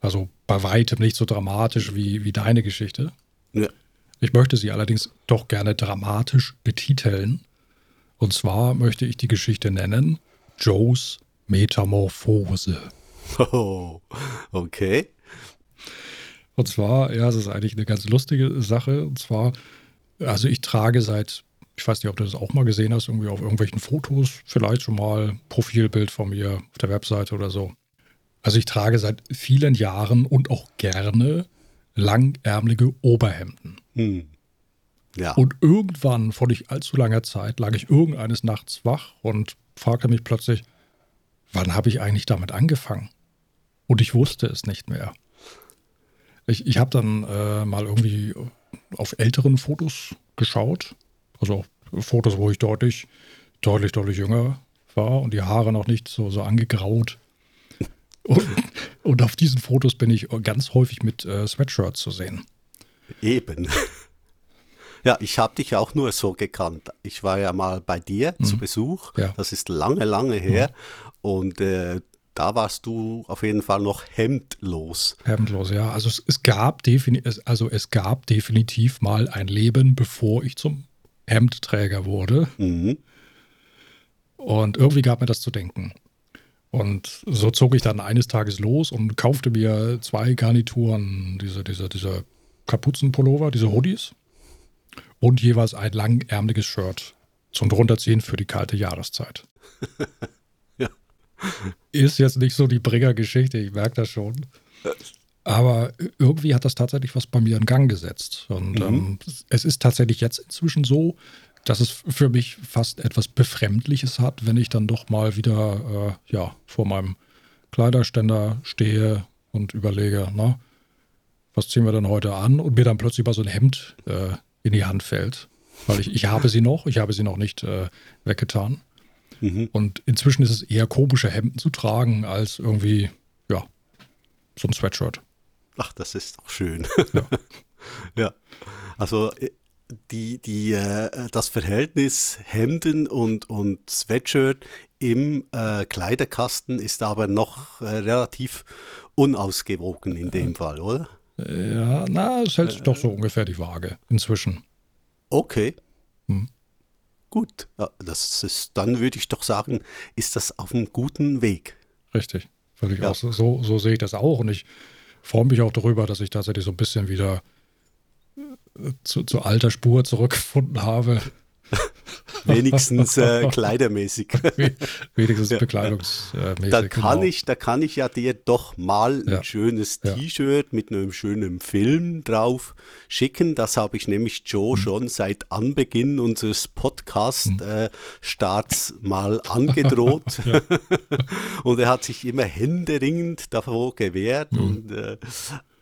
Also bei weitem nicht so dramatisch wie, wie deine Geschichte. Ja. Ich möchte sie allerdings doch gerne dramatisch betiteln. Und zwar möchte ich die Geschichte nennen Joes Metamorphose. Oh, okay. Und zwar, ja, es ist eigentlich eine ganz lustige Sache. Und zwar, also ich trage seit, ich weiß nicht, ob du das auch mal gesehen hast, irgendwie auf irgendwelchen Fotos, vielleicht schon mal Profilbild von mir auf der Webseite oder so. Also ich trage seit vielen Jahren und auch gerne langärmelige Oberhemden. Hm. Ja. Und irgendwann, vor nicht allzu langer Zeit, lag ich irgendeines Nachts wach und fragte mich plötzlich, wann habe ich eigentlich damit angefangen? Und ich wusste es nicht mehr. Ich, ich habe dann äh, mal irgendwie auf älteren Fotos geschaut, also Fotos, wo ich deutlich, deutlich, deutlich jünger war und die Haare noch nicht so, so angegraut und, und, auf diesen Fotos bin ich ganz häufig mit äh, Sweatshirts zu sehen. Eben. Ja, ich habe dich auch nur so gekannt. Ich war ja mal bei dir mhm. zu Besuch. Ja. Das ist lange, lange her. Mhm. Und äh, da warst du auf jeden Fall noch hemdlos. Hemdlos, ja. Also es, es gab also es gab definitiv mal ein Leben, bevor ich zum Hemdträger wurde. Mhm. Und irgendwie gab mir das zu denken. Und so zog ich dann eines Tages los und kaufte mir zwei Garnituren, diese, diese, diese Kapuzenpullover, diese Hoodies und jeweils ein langärmliches Shirt zum drunterziehen für die kalte Jahreszeit. ja. Ist jetzt nicht so die Bringer-Geschichte, ich merke das schon. Aber irgendwie hat das tatsächlich was bei mir in Gang gesetzt. Und mhm. ähm, es ist tatsächlich jetzt inzwischen so, dass es für mich fast etwas Befremdliches hat, wenn ich dann doch mal wieder äh, ja, vor meinem Kleiderständer stehe und überlege, na, was ziehen wir denn heute an? Und mir dann plötzlich mal so ein Hemd äh, in die Hand fällt. Weil ich, ich habe sie noch, ich habe sie noch nicht äh, weggetan. Mhm. Und inzwischen ist es eher komische Hemden zu tragen, als irgendwie, ja, so ein Sweatshirt. Ach, das ist doch schön. Ja. ja. Also äh, die, die, äh, das Verhältnis Hemden und, und Sweatshirt im äh, Kleiderkasten ist aber noch äh, relativ unausgewogen in dem Fall, oder? Ja, na, es hält sich doch so ungefähr die Waage inzwischen. Okay. Hm. Gut, ja, das ist, dann würde ich doch sagen, ist das auf einem guten Weg. Richtig, völlig ja. aus. So, so sehe ich das auch und ich freue mich auch darüber, dass ich tatsächlich so ein bisschen wieder zu, zu alter Spur zurückgefunden habe. Wenigstens äh, kleidermäßig. Wenigstens bekleidungsmäßig. Da kann, genau. ich, da kann ich ja dir doch mal ja. ein schönes ja. T-Shirt mit einem schönen Film drauf schicken. Das habe ich nämlich Joe mhm. schon seit Anbeginn unseres Podcast-Starts mhm. äh, mal angedroht. und er hat sich immer händeringend davor gewehrt. Mhm. Und, äh,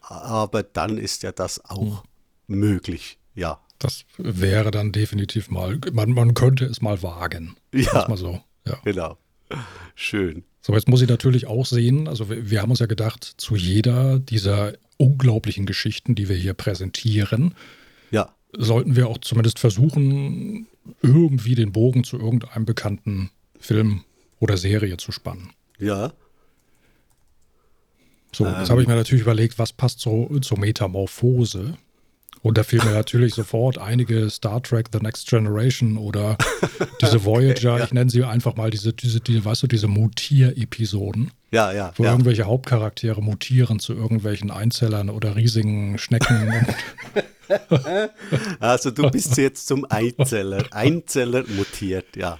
aber dann ist ja das auch mhm. Möglich. Ja. Das wäre dann definitiv mal, man, man könnte es mal wagen. Ja, mal so. ja. genau. Schön. So, jetzt muss ich natürlich auch sehen, also wir, wir haben uns ja gedacht, zu jeder dieser unglaublichen Geschichten, die wir hier präsentieren, ja. sollten wir auch zumindest versuchen, irgendwie den Bogen zu irgendeinem bekannten Film oder Serie zu spannen. Ja. So, ähm. jetzt habe ich mir natürlich überlegt, was passt so zur Metamorphose. Und da fiel mir natürlich sofort einige Star Trek The Next Generation oder diese Voyager, okay, ja. ich nenne sie einfach mal diese, diese, die, weißt du, diese Mutier-Episoden. Ja, ja. Wo ja. irgendwelche Hauptcharaktere mutieren zu irgendwelchen Einzellern oder riesigen Schnecken. also du bist jetzt zum Einzeller. Einzeller mutiert, ja.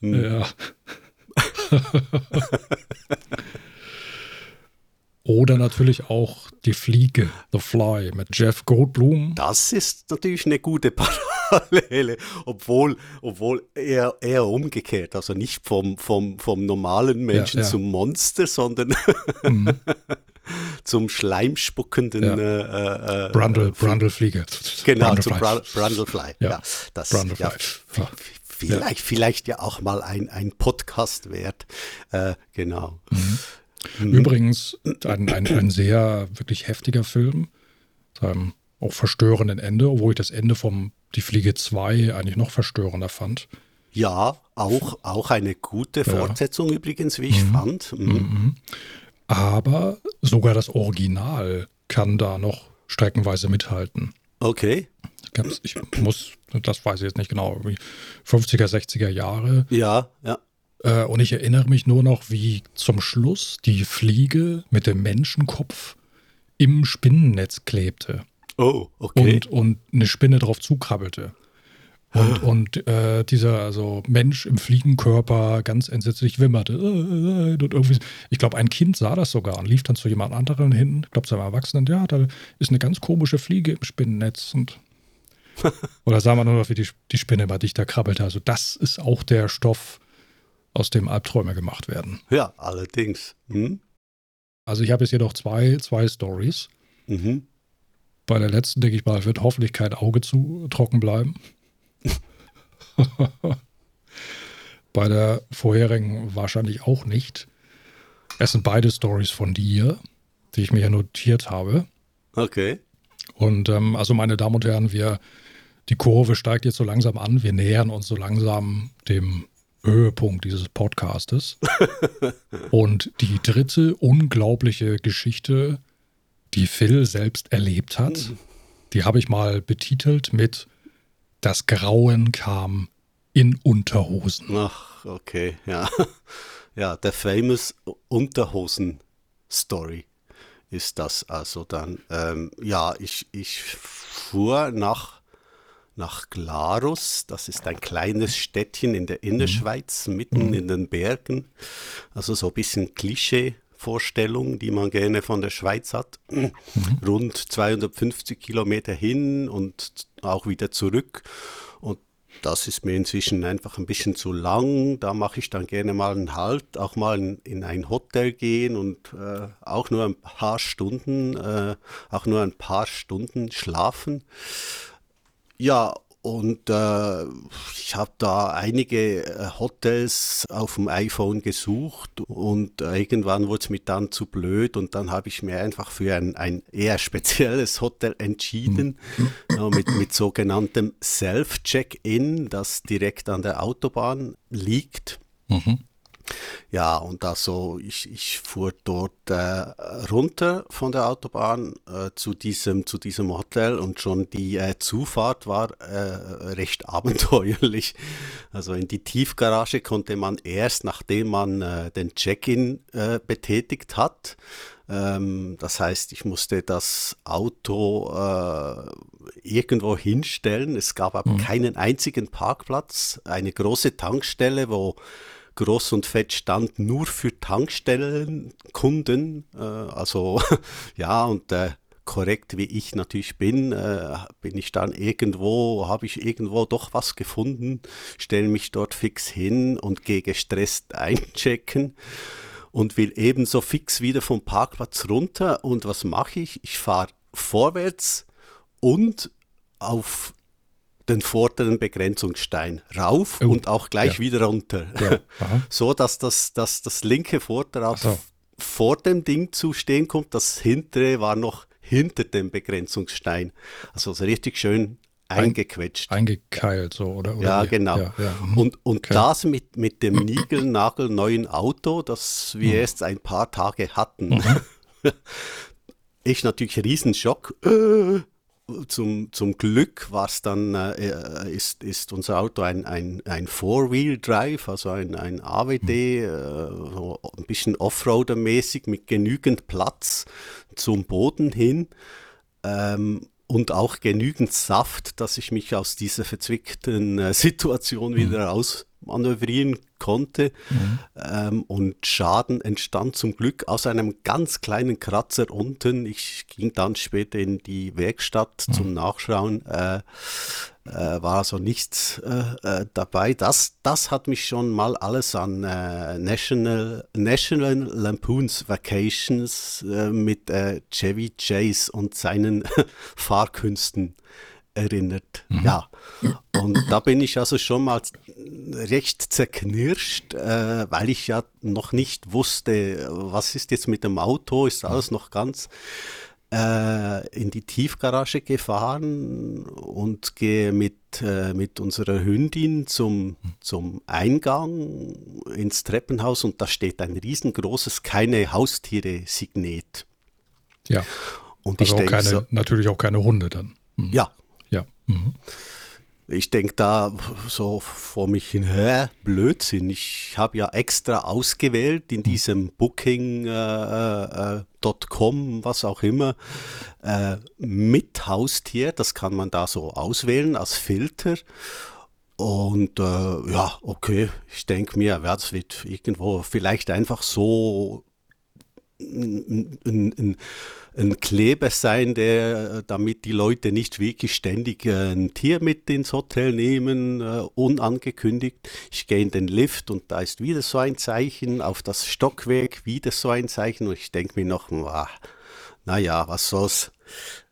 Hm. Ja. Oder natürlich auch Die Fliege, The Fly mit Jeff Goldblum. Das ist natürlich eine gute Parallele, obwohl, obwohl eher, eher umgekehrt. Also nicht vom, vom, vom normalen Menschen ja, ja. zum Monster, sondern mhm. zum schleimspuckenden ja. äh, äh, Brundle, äh, Brundlefliege. Genau, Brundlefly. zum Brundlefly. Ja, ja das Brundlefly. Ja, vielleicht, vielleicht ja auch mal ein, ein Podcast wert. Äh, genau. Mhm. Mhm. Übrigens ein, ein, ein, sehr wirklich heftiger Film, einem auch verstörenden Ende, obwohl ich das Ende vom Die Fliege 2 eigentlich noch verstörender fand. Ja, auch, auch eine gute Fortsetzung ja. übrigens, wie ich mhm. fand. Mhm. mhm. Aber sogar das Original kann da noch streckenweise mithalten. Okay. Ich muss, das weiß ich jetzt nicht genau, 50er, 60er Jahre. Ja, ja. Äh, und ich erinnere mich nur noch, wie zum Schluss die Fliege mit dem Menschenkopf im Spinnennetz klebte. Oh, okay. Und, und eine Spinne drauf zukrabbelte. Und, und äh, dieser also Mensch im Fliegenkörper ganz entsetzlich wimmerte. Und irgendwie, ich glaube, ein Kind sah das sogar und lief dann zu jemand anderem hin, ich glaube zu einem Erwachsenen, ja, da ist eine ganz komische Fliege im Spinnennetz. Und oder sah man nur noch, wie die, die Spinne immer dichter krabbelte. Also das ist auch der Stoff, aus dem Albträume gemacht werden. Ja, allerdings. Hm? Also ich habe jetzt hier noch zwei, zwei Stories. Mhm. Bei der letzten, denke ich mal, wird hoffentlich kein Auge zu trocken bleiben. Bei der vorherigen wahrscheinlich auch nicht. Es sind beide Stories von dir, die ich mir hier notiert habe. Okay. Und ähm, also meine Damen und Herren, wir, die Kurve steigt jetzt so langsam an. Wir nähern uns so langsam dem Höhepunkt dieses Podcastes. Und die dritte unglaubliche Geschichte, die Phil selbst erlebt hat, die habe ich mal betitelt mit Das Grauen kam in Unterhosen. Ach, okay, ja. Ja, der famous Unterhosen-Story ist das also dann. Ähm, ja, ich, ich fuhr nach, nach Glarus, das ist ein kleines Städtchen in der Innerschweiz, mitten mhm. in den Bergen. Also so ein bisschen Klischee. Vorstellung, die man gerne von der Schweiz hat. Mhm. Rund 250 Kilometer hin und auch wieder zurück. Und das ist mir inzwischen einfach ein bisschen zu lang. Da mache ich dann gerne mal einen Halt, auch mal in, in ein Hotel gehen und äh, auch nur ein paar Stunden, äh, auch nur ein paar Stunden schlafen. Ja, und äh, ich habe da einige äh, Hotels auf dem iPhone gesucht und äh, irgendwann wurde es mir dann zu blöd und dann habe ich mir einfach für ein, ein eher spezielles Hotel entschieden, mhm. mit, mit sogenanntem Self-Check-In, das direkt an der Autobahn liegt. Mhm. Ja, und also ich, ich fuhr dort äh, runter von der Autobahn äh, zu, diesem, zu diesem Hotel und schon die äh, Zufahrt war äh, recht abenteuerlich. Also in die Tiefgarage konnte man erst, nachdem man äh, den Check-in äh, betätigt hat, ähm, das heißt, ich musste das Auto irgendwo hinstellen. Es gab aber mhm. keinen einzigen Parkplatz, eine große Tankstelle, wo groß und fett stand nur für Tankstellenkunden. Äh, also ja, und äh, korrekt wie ich natürlich bin, äh, bin ich dann irgendwo, habe ich irgendwo doch was gefunden, stelle mich dort fix hin und gehe gestresst einchecken und will ebenso fix wieder vom Parkplatz runter. Und was mache ich? Ich fahre vorwärts und auf den vorderen Begrenzungsstein rauf oh, und auch gleich ja. wieder runter. Ja. so dass das, dass das linke Vorderrad so. vor dem Ding zu stehen kommt. Das hintere war noch hinter dem Begrenzungsstein. Also so richtig schön eingequetscht. Eingekeilt so, oder? oder ja, wie? genau. Ja, ja. Mhm. Und, und okay. das mit, mit dem niegelnagelneuen Auto, das wir mhm. erst ein paar Tage hatten. Mhm. ich natürlich Riesenschock. Äh, zum, zum Glück war es dann, äh, ist, ist unser Auto ein, ein, ein Four-Wheel-Drive, also ein, ein AWD, äh, so ein bisschen Offroader-mäßig mit genügend Platz zum Boden hin. Ähm, und auch genügend Saft, dass ich mich aus dieser verzwickten äh, Situation wieder mhm. rausmanövrieren konnte. Mhm. Ähm, und Schaden entstand zum Glück aus einem ganz kleinen Kratzer unten. Ich ging dann später in die Werkstatt mhm. zum Nachschauen. Äh, äh, war also nichts äh, äh, dabei. Das, das hat mich schon mal alles an äh, National, National Lampoons Vacations äh, mit äh, Chevy Chase und seinen Fahrkünsten erinnert. Mhm. Ja, und da bin ich also schon mal recht zerknirscht, äh, weil ich ja noch nicht wusste, was ist jetzt mit dem Auto, ist alles noch ganz äh, in die Tiefgarage gefahren und gehe mit, äh, mit unserer Hündin zum, zum Eingang ins Treppenhaus und da steht ein riesengroßes Keine Haustiere-Signet. Ja. Und also ich denke. So, natürlich auch keine Hunde dann. Mhm. Ja. Mhm ich denke da so vor mich hin, hä, Blödsinn. Ich habe ja extra ausgewählt in hm. diesem Booking.com, äh, äh, was auch immer, äh, mit Haustier. Das kann man da so auswählen als Filter. Und äh, ja, okay, ich denke mir, ja, das wird irgendwo vielleicht einfach so ein, ein, ein Kleber sein, der, damit die Leute nicht wirklich ständig äh, ein Tier mit ins Hotel nehmen, äh, unangekündigt. Ich gehe in den Lift und da ist wieder so ein Zeichen, auf das Stockwerk wieder so ein Zeichen und ich denke mir noch, naja, was soll's.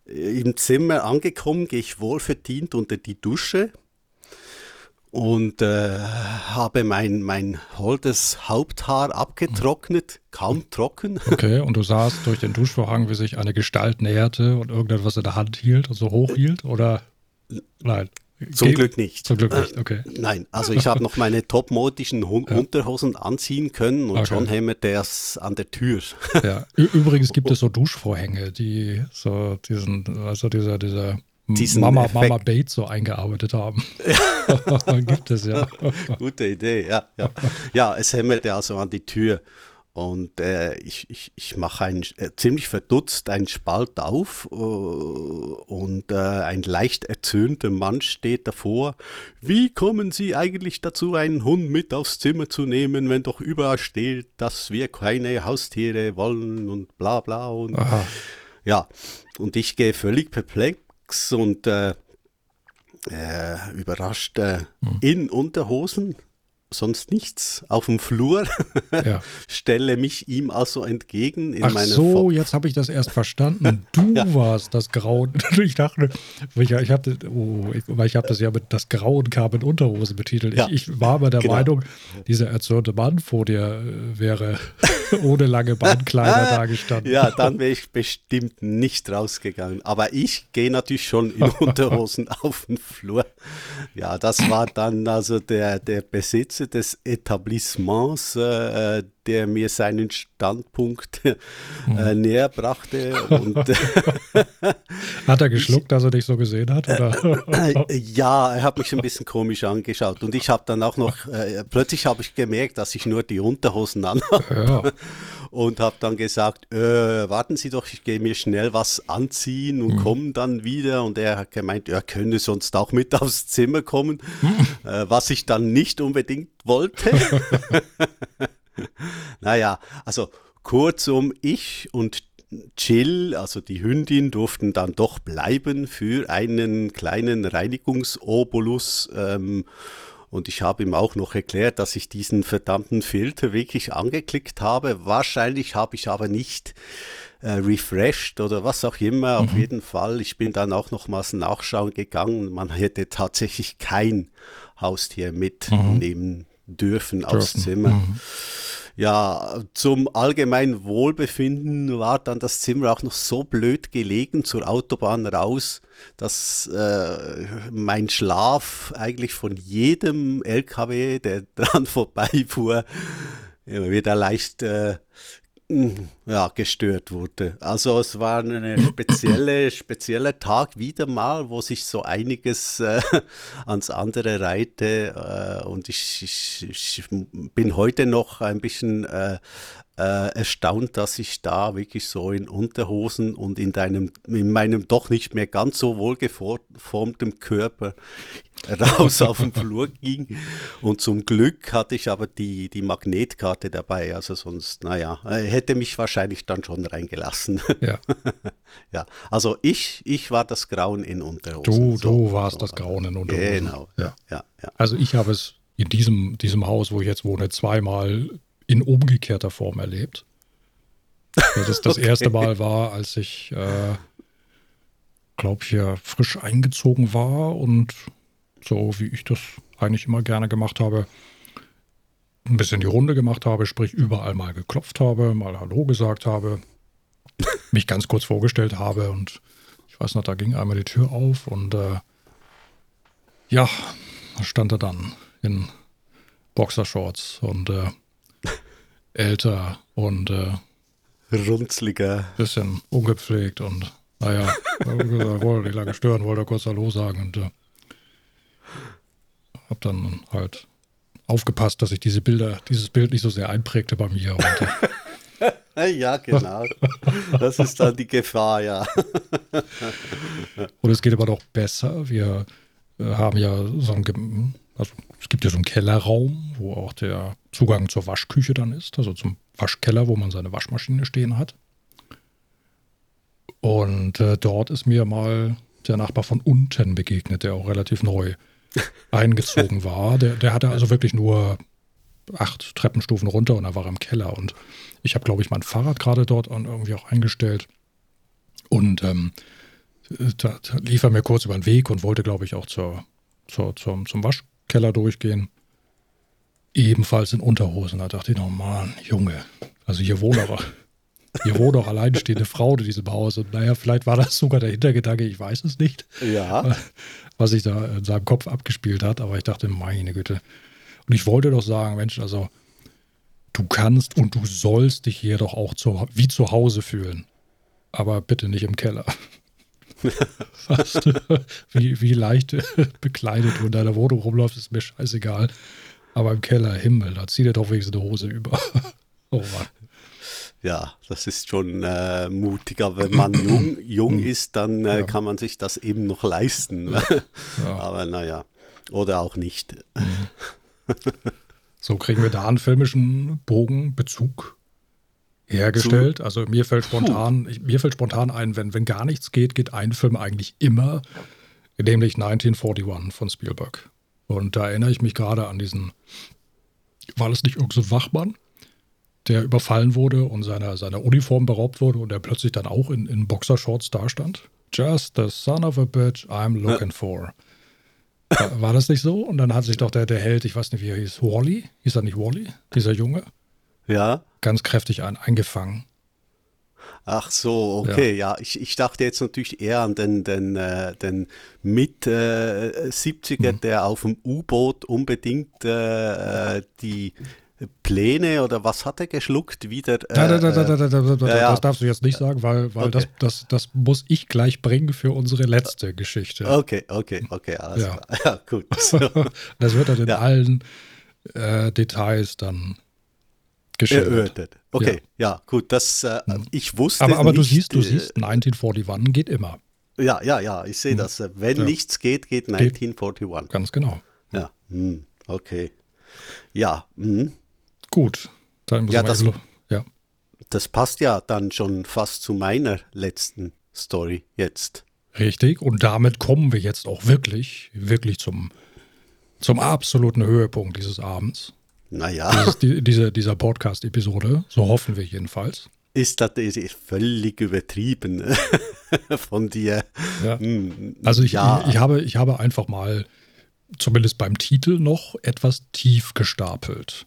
Im Zimmer angekommen, gehe ich wohlverdient unter die Dusche und äh, habe mein, mein holdes Haupthaar abgetrocknet, kaum trocken. Okay, und du sahst durch den Duschvorhang, wie sich eine Gestalt näherte und irgendetwas in der Hand hielt und so hoch hielt, oder nein? Zum Ge Glück nicht. Zum Glück nicht, okay. Äh, nein, also ich habe noch meine topmodischen ja. Unterhosen anziehen können und okay. schon hämmert der es an der Tür. Ja. Übrigens gibt es so Duschvorhänge, die so diesen, also dieser, dieser diesen Mama, Mama Bates so eingearbeitet haben. Ja. Gibt es ja. Gute Idee, ja, ja. Ja, es hämmerte also an die Tür. Und äh, ich, ich, ich mache ein, äh, ziemlich verdutzt einen Spalt auf äh, und äh, ein leicht erzürnter Mann steht davor. Wie kommen Sie eigentlich dazu, einen Hund mit aufs Zimmer zu nehmen, wenn doch überall steht, dass wir keine Haustiere wollen und bla bla und Aha. ja. Und ich gehe völlig perplex und äh, äh, überrascht hm. in Unterhosen sonst nichts auf dem Flur, ja. stelle mich ihm also entgegen in Ach meine so, Fo jetzt habe ich das erst verstanden. Du ja. warst das Grauen. Ich dachte, ich, ich habe oh, weil ich habe das ja mit das Grauen kam in Unterhose betitelt. Ja. Ich, ich, war aber der genau. Meinung, dieser erzürnte Mann vor dir äh, wäre ohne lange Beinkleider dagestanden. Ja, dann wäre ich bestimmt nicht rausgegangen. Aber ich gehe natürlich schon in Unterhosen auf den Flur. Ja, das war dann also der, der Besitzer Größe des Etablissements, äh, der mir seinen Standpunkt äh, mhm. näher brachte. Und, hat er geschluckt, als er dich so gesehen hat? Oder? Äh, ja, er hat mich ein bisschen komisch angeschaut. Und ich habe dann auch noch, äh, plötzlich habe ich gemerkt, dass ich nur die Unterhosen anhabe. Ja und habe dann gesagt, äh, warten Sie doch, ich gehe mir schnell was anziehen und mhm. komme dann wieder. Und er hat gemeint, er könne sonst auch mit aufs Zimmer kommen, mhm. äh, was ich dann nicht unbedingt wollte. naja, also kurzum, ich und Chill, also die Hündin, durften dann doch bleiben für einen kleinen Reinigungsobolus. Ähm, und ich habe ihm auch noch erklärt, dass ich diesen verdammten Filter wirklich angeklickt habe. Wahrscheinlich habe ich aber nicht äh, refreshed oder was auch immer. Mhm. Auf jeden Fall, ich bin dann auch nochmals nachschauen gegangen. Man hätte tatsächlich kein Haustier mitnehmen mhm. dürfen aufs Zimmer. Mhm. Ja, zum allgemeinen Wohlbefinden war dann das Zimmer auch noch so blöd gelegen zur Autobahn raus, dass äh, mein Schlaf eigentlich von jedem LKW, der dran vorbeifuhr, immer wieder leicht äh, ja, gestört wurde. Also es war ein spezielle, spezieller Tag wieder mal, wo sich so einiges äh, ans andere reihte äh, und ich, ich, ich, bin heute noch ein bisschen äh, äh, erstaunt, dass ich da wirklich so in Unterhosen und in, deinem, in meinem doch nicht mehr ganz so wohlgeformten Körper raus auf den Flur ging. Und zum Glück hatte ich aber die, die Magnetkarte dabei. Also sonst, naja, hätte mich wahrscheinlich dann schon reingelassen. Ja. ja. Also ich, ich war das Grauen in Unterhosen. Du, du warst so. das Grauen in Unterhosen. Genau. Ja. Ja, ja. Also ich habe es in diesem, diesem Haus, wo ich jetzt wohne, zweimal in umgekehrter Form erlebt. Also das das okay. erste Mal war, als ich, äh, glaube ich, frisch eingezogen war und so wie ich das eigentlich immer gerne gemacht habe, ein bisschen die Runde gemacht habe, sprich überall mal geklopft habe, mal Hallo gesagt habe, mich ganz kurz vorgestellt habe und ich weiß noch, da ging einmal die Tür auf und äh, ja, da stand er dann in Boxershorts und äh, älter und äh, runzliger. Bisschen ungepflegt und naja, wollte nicht lange stören, wollte kurz Hallo sagen und äh, hab dann halt aufgepasst, dass ich diese Bilder, dieses Bild nicht so sehr einprägte bei mir. Äh, ja, genau. Das ist dann die Gefahr, ja. und es geht aber doch besser. Wir äh, haben ja so ein also es gibt ja so einen Kellerraum, wo auch der Zugang zur Waschküche dann ist, also zum Waschkeller, wo man seine Waschmaschine stehen hat. Und äh, dort ist mir mal der Nachbar von unten begegnet, der auch relativ neu eingezogen war. Der, der hatte also wirklich nur acht Treppenstufen runter und er war im Keller. Und ich habe, glaube ich, mein Fahrrad gerade dort irgendwie auch eingestellt. Und ähm, da, da, lief er mir kurz über den Weg und wollte, glaube ich, auch zur, zur, zum, zum Wasch, Keller durchgehen. Ebenfalls in Unterhosen. Da dachte ich noch, Mann, Junge. Also hier wohnt aber, Hier wohnt doch alleinstehende Frau in diesem Haus. Und naja, vielleicht war das sogar der Hintergedanke, ich weiß es nicht. Ja. Was sich da in seinem Kopf abgespielt hat. Aber ich dachte, meine Güte. Und ich wollte doch sagen, Mensch, also du kannst und du sollst dich hier doch auch zu, wie zu Hause fühlen. Aber bitte nicht im Keller. Fast, wie, wie leicht bekleidet du in deiner Wohnung rumläufst, ist mir scheißegal. Aber im Keller, Himmel, da zieht er doch wenigstens eine Hose über. oh Mann. Ja, das ist schon äh, mutig, aber wenn man jung, jung ist, dann äh, ja. kann man sich das eben noch leisten. Ja. Aber naja, oder auch nicht. Mhm. so kriegen wir da einen filmischen Bogenbezug hergestellt. So. Also mir fällt spontan, ich, mir fällt spontan ein, wenn, wenn gar nichts geht, geht ein Film eigentlich immer, nämlich 1941 von Spielberg. Und da erinnere ich mich gerade an diesen, war das nicht irgendein so Wachmann, der überfallen wurde und seiner, seiner Uniform beraubt wurde und der plötzlich dann auch in, in Boxershorts dastand? Just the son of a bitch I'm looking for. War, war das nicht so? Und dann hat sich doch der, der Held, ich weiß nicht, wie er hieß, Wally, hieß er nicht Wally, dieser Junge? Ja. Ganz kräftig ein, eingefangen. Ach so, okay, ja. ja. Ich, ich dachte jetzt natürlich eher an den, den, äh, den Mit-70er, äh, mhm. der auf dem U-Boot unbedingt äh, die Pläne oder was hat er geschluckt wieder? Das darfst du jetzt nicht sagen, weil, weil okay. das, das, das muss ich gleich bringen für unsere letzte Geschichte. Okay, okay, okay, alles ja. klar. Ja, gut. das wird dann in ja. allen äh, Details dann geschildert. Okay, ja. ja, gut, das äh, hm. ich wusste. Aber, aber nicht, du siehst, du siehst, 1941 geht immer. Ja, ja, ja, ich sehe hm. das. Wenn ja. nichts geht, geht 1941. Ganz genau. Ja, hm. okay. Ja, hm. gut. Dann ja, das, ja, das passt ja dann schon fast zu meiner letzten Story jetzt. Richtig, und damit kommen wir jetzt auch wirklich, wirklich zum, zum absoluten Höhepunkt dieses Abends. Naja. Dieses, die, diese, dieser Podcast-Episode, so hoffen wir jedenfalls. Ist das ist völlig übertrieben von dir. Ja. Hm, also ich, ja. ich, ich, habe, ich habe einfach mal, zumindest beim Titel noch, etwas tief gestapelt.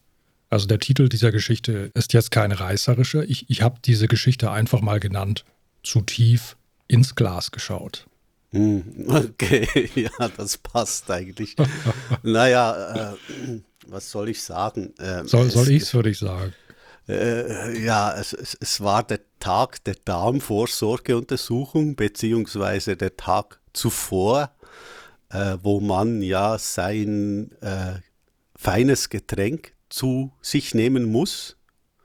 Also der Titel dieser Geschichte ist jetzt keine reißerische. Ich, ich habe diese Geschichte einfach mal genannt, zu tief ins Glas geschaut. Hm, okay, ja, das passt eigentlich. naja, äh, was soll ich sagen? Ähm, soll soll ich es, würde ich sagen? Äh, ja, es, es, es, war der Tag der Darmvorsorgeuntersuchung, beziehungsweise der Tag zuvor, äh, wo man ja sein äh, feines Getränk zu sich nehmen muss.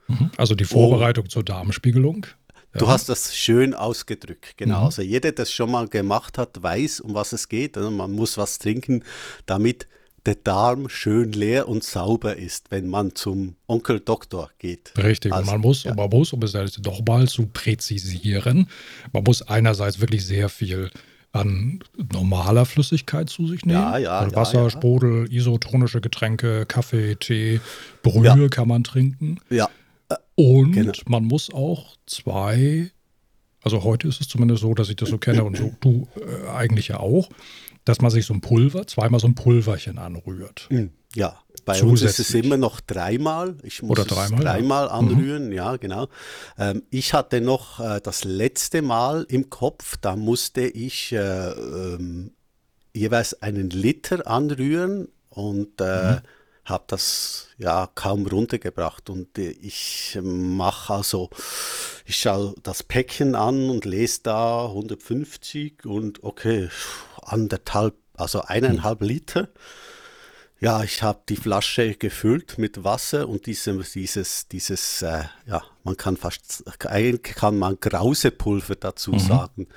Mhm. Also die Vorbereitung oh. zur Darmspiegelung. Du hast das schön ausgedrückt, genau. Mhm. Also jeder, der das schon mal gemacht hat, weiß, um was es geht. Also man muss was trinken, damit der Darm schön leer und sauber ist, wenn man zum Onkel Doktor geht. Richtig, also, und man muss, ja. man muss, um es doch mal zu präzisieren, man muss einerseits wirklich sehr viel an normaler Flüssigkeit zu sich nehmen. Ja, ja, also Wasser, ja, Sprudel, isotonische Getränke, Kaffee, Tee, Brühe kann man trinken. Ja. Und genau. man muss auch zwei, also heute ist es zumindest so, dass ich das so kenne und so du äh, eigentlich ja auch, dass man sich so ein Pulver, zweimal so ein Pulverchen anrührt. Hm, ja, bei uns ist es immer noch dreimal. Ich muss Oder dreimal, es dreimal ja. anrühren, mhm. ja, genau. Ähm, ich hatte noch äh, das letzte Mal im Kopf, da musste ich äh, ähm, jeweils einen Liter anrühren und äh, mhm habe das ja kaum runtergebracht und äh, ich mache also, ich schaue das Päckchen an und lese da 150 und okay, anderthalb, also eineinhalb Liter. Ja, ich habe die Flasche gefüllt mit Wasser und diese, dieses, dieses, äh, ja, man kann fast, eigentlich kann man Grausepulver dazu mhm. sagen,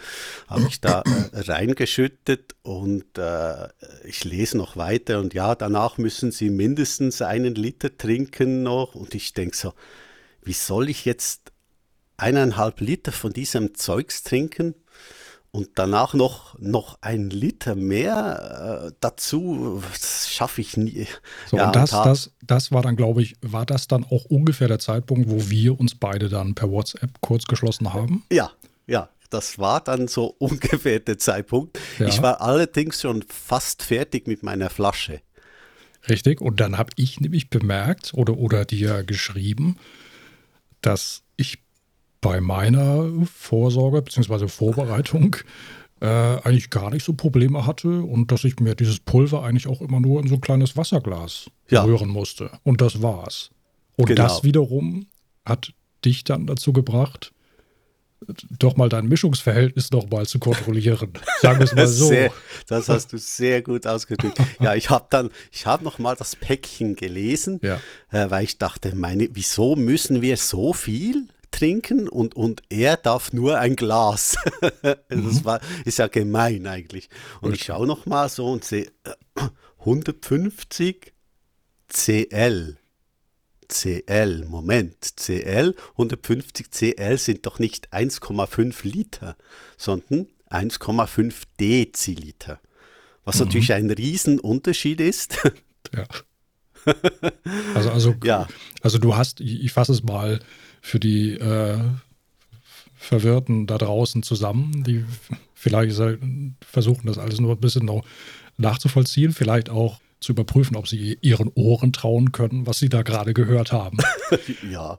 habe ich da äh, reingeschüttet und äh, ich lese noch weiter und ja, danach müssen Sie mindestens einen Liter trinken noch und ich denke so, wie soll ich jetzt eineinhalb Liter von diesem Zeugs trinken? Und danach noch, noch ein Liter mehr äh, dazu, das schaffe ich nie. So, ja, und das, das, das war dann, glaube ich, war das dann auch ungefähr der Zeitpunkt, wo wir uns beide dann per WhatsApp kurz geschlossen haben? Ja, ja, das war dann so ungefähr der Zeitpunkt. Ja. Ich war allerdings schon fast fertig mit meiner Flasche. Richtig, und dann habe ich nämlich bemerkt oder, oder dir geschrieben, dass bei meiner Vorsorge bzw. Vorbereitung äh, eigentlich gar nicht so Probleme hatte und dass ich mir dieses Pulver eigentlich auch immer nur in so ein kleines Wasserglas ja. rühren musste. Und das war's. Und genau. das wiederum hat dich dann dazu gebracht, doch mal dein Mischungsverhältnis noch mal zu kontrollieren. Sagen wir es mal so. Sehr, das hast du sehr gut ausgedrückt. Ja, ich habe dann, ich habe noch mal das Päckchen gelesen, ja. äh, weil ich dachte, meine, wieso müssen wir so viel trinken und, und er darf nur ein Glas? das mhm. war, ist ja gemein eigentlich. Und okay. ich schaue noch mal so und sehe äh, 150 CL. CL, Moment, CL, 150 CL sind doch nicht 1,5 Liter, sondern 1,5 Deziliter. Was mhm. natürlich ein Riesenunterschied ist. Ja. Also, also, ja. also du hast, ich, ich fasse es mal für die äh, Verwirrten da draußen zusammen, die vielleicht versuchen, das alles nur ein bisschen noch nachzuvollziehen, vielleicht auch zu überprüfen, ob sie ihren Ohren trauen können, was sie da gerade gehört haben. ja.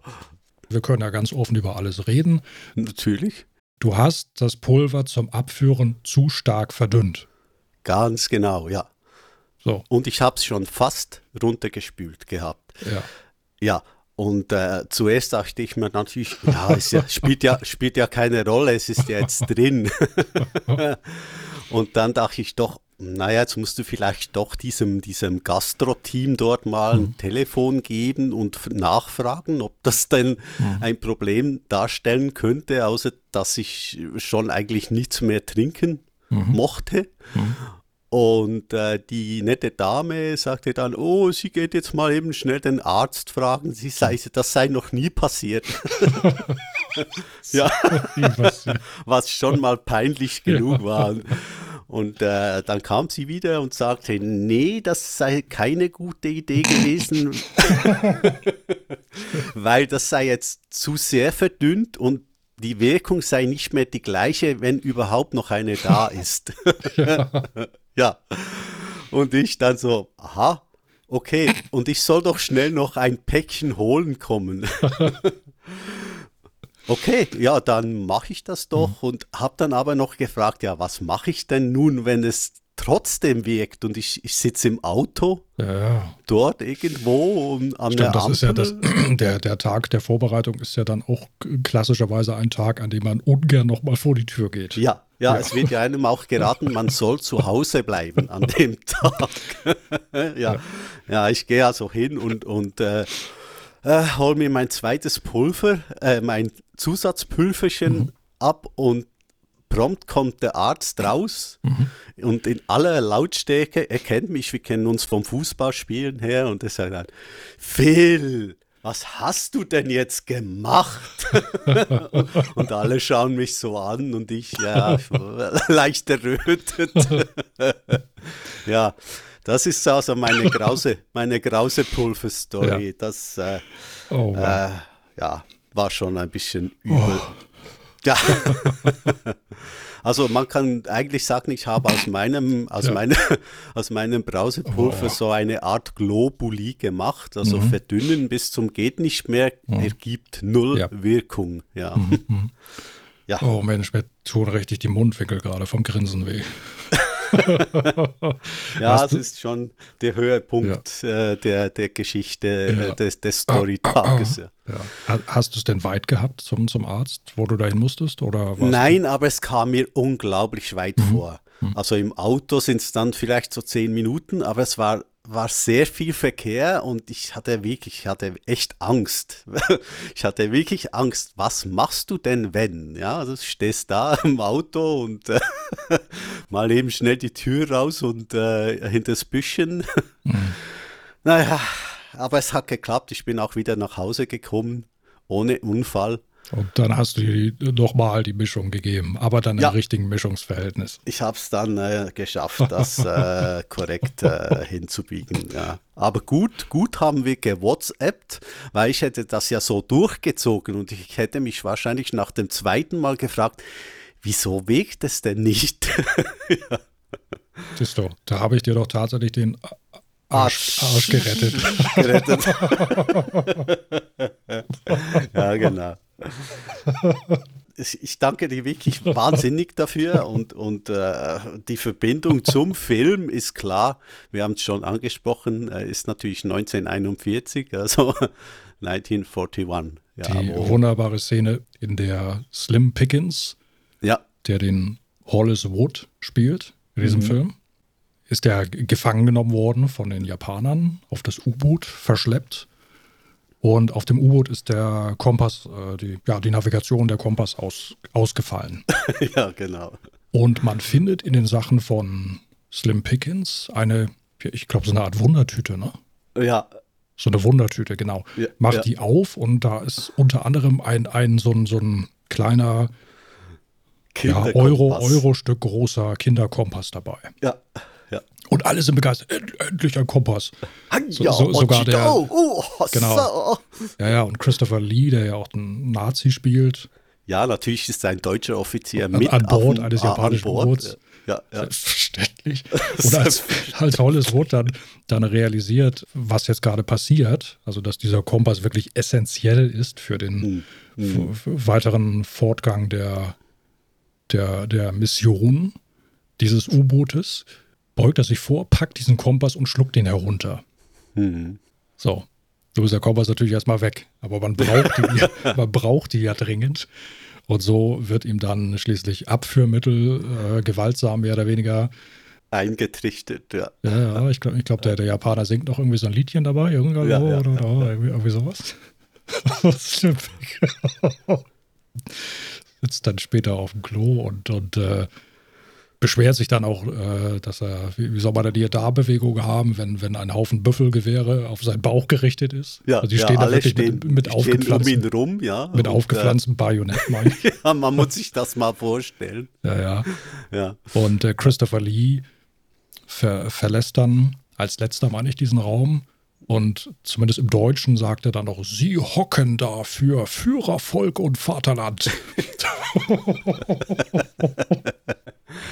Wir können ja ganz offen über alles reden. Natürlich. Du hast das Pulver zum Abführen zu stark verdünnt. Ganz genau, ja. So. Und ich habe es schon fast runtergespült gehabt. Ja. Ja, und äh, zuerst dachte ich mir natürlich, ja, es ja, spielt, ja, spielt ja keine Rolle, es ist ja jetzt drin. und dann dachte ich doch, naja, jetzt musst du vielleicht doch diesem, diesem Gastro-Team dort mal ein mhm. Telefon geben und nachfragen, ob das denn mhm. ein Problem darstellen könnte, außer dass ich schon eigentlich nichts mehr trinken mhm. mochte. Und äh, die nette Dame sagte dann, oh, sie geht jetzt mal eben schnell den Arzt fragen, sie sei, das sei noch nie passiert. ja, was schon mal peinlich genug ja. war. Und äh, dann kam sie wieder und sagte, nee, das sei keine gute Idee gewesen, weil das sei jetzt zu sehr verdünnt und die Wirkung sei nicht mehr die gleiche, wenn überhaupt noch eine da ist. ja. ja. Und ich dann so, aha, okay, und ich soll doch schnell noch ein Päckchen holen kommen. Okay, ja, dann mache ich das doch mhm. und habe dann aber noch gefragt, ja, was mache ich denn nun, wenn es trotzdem wirkt und ich, ich sitze im Auto ja. dort irgendwo und an Stimmt, der das Ampel. ist ja das, der, der Tag der Vorbereitung ist ja dann auch klassischerweise ein Tag, an dem man ungern nochmal vor die Tür geht. Ja, ja, ja, es wird ja einem auch geraten, man soll zu Hause bleiben an dem Tag. ja. ja, ich gehe also hin und, und äh, äh, hol mir mein zweites Pulver, äh, mein Zusatzpülverchen mhm. ab und prompt kommt der Arzt raus mhm. und in aller Lautstärke, er kennt mich, wir kennen uns vom Fußballspielen her und er sagt dann, Phil, was hast du denn jetzt gemacht? und alle schauen mich so an und ich, ja, leicht errötet. ja, das ist also meine grause, meine grause Pulverstory. Ja. Das äh, oh, äh, ja, war schon ein bisschen übel. Oh. Ja. Also man kann eigentlich sagen, ich habe aus meinem, aus ja. meinem, aus meinem Brausepulver oh. so eine Art Globuli gemacht. Also mhm. verdünnen bis zum geht nicht mehr, mhm. ergibt null ja. Wirkung. Ja. Mhm. mhm. ja. Oh Mensch, mir tun richtig die Mundwinkel gerade vom Grinsen weh. ja, es ist schon der Höhepunkt ja. äh, der, der Geschichte äh, ja. des, des Storytages. Ja. Ja. Hast du es denn weit gehabt zum, zum Arzt, wo du dahin musstest? Oder Nein, du? aber es kam mir unglaublich weit mhm. vor. Mhm. Also im Auto sind es dann vielleicht so zehn Minuten, aber es war war sehr viel Verkehr und ich hatte wirklich, ich hatte echt Angst. Ich hatte wirklich Angst. Was machst du denn, wenn? Ja, also du stehst da im Auto und äh, mal eben schnell die Tür raus und äh, hinter das Büschchen. Mhm. Naja, aber es hat geklappt. Ich bin auch wieder nach Hause gekommen, ohne Unfall. Und dann hast du nochmal die Mischung gegeben, aber dann ja. im richtigen Mischungsverhältnis. Ich habe es dann äh, geschafft, das äh, korrekt äh, hinzubiegen. Ja. Aber gut, gut haben wir gewhatsappt, weil ich hätte das ja so durchgezogen und ich hätte mich wahrscheinlich nach dem zweiten Mal gefragt, wieso wirkt es denn nicht? ja. Siehst du, da habe ich dir doch tatsächlich den Arsch, Arsch gerettet. gerettet. ja, genau. Ich danke dir wirklich wahnsinnig dafür und, und äh, die Verbindung zum Film ist klar. Wir haben es schon angesprochen, äh, ist natürlich 1941, also 1941. Ja, die wunderbare Szene, in der Slim Pickens, ja. der den Hollis Wood spielt in diesem mhm. Film, ist der gefangen genommen worden von den Japanern, auf das U-Boot verschleppt und auf dem U-Boot ist der Kompass, äh, die, ja, die Navigation, der Kompass aus, ausgefallen. ja, genau. Und man findet in den Sachen von Slim Pickens eine, ich glaube, so eine Art Wundertüte, ne? Ja. So eine Wundertüte, genau. Ja, Macht ja. die auf und da ist unter anderem ein, ein so, ein, so ein kleiner ja, Euro, Euro-Stück großer Kinderkompass dabei. Ja. Und alle sind begeistert. Endlich ein Kompass. So, so, sogar der. Oh, genau. Ja, ja, und Christopher Lee, der ja auch einen Nazi spielt. Ja, natürlich ist ein deutscher Offizier mit an Bord eines japanischen Bord. Boots. Ja, ja. Selbstverständlich. Und als, als Hollis Wood dann, dann realisiert, was jetzt gerade passiert, also dass dieser Kompass wirklich essentiell ist für den hm. hm. weiteren Fortgang der, der, der Mission dieses U-Bootes, beugt er sich vor, packt diesen Kompass und schluckt den herunter. Mhm. So. So ist der Kompass natürlich erstmal weg. Aber man braucht die, man braucht die ja dringend. Und so wird ihm dann schließlich Abführmittel, äh, gewaltsam mehr oder weniger. Eingetrichtert, ja. Ja, ja ich glaube, ich glaub, der, der Japaner singt noch irgendwie so ein Liedchen dabei, irgendwo ja, ja, oder, oder irgendwie, irgendwie sowas. Sitzt dann später auf dem Klo und, und äh, beschwert sich dann auch, äh, dass er, wie soll man da die Darbewegung haben, wenn, wenn ein Haufen Büffelgewehre auf seinen Bauch gerichtet ist. Ja, also die stehen ja, da wirklich stehen, mit, mit aufgepflanzten, um rum, ja. Mit und, äh, Bajonett, meine ich. ja, man muss sich das mal vorstellen. Ja, ja. ja. Und äh, Christopher Lee ver verlässt dann als letzter, meine ich, diesen Raum. Und zumindest im Deutschen sagt er dann noch, Sie hocken da für Führer, Volk und Vaterland.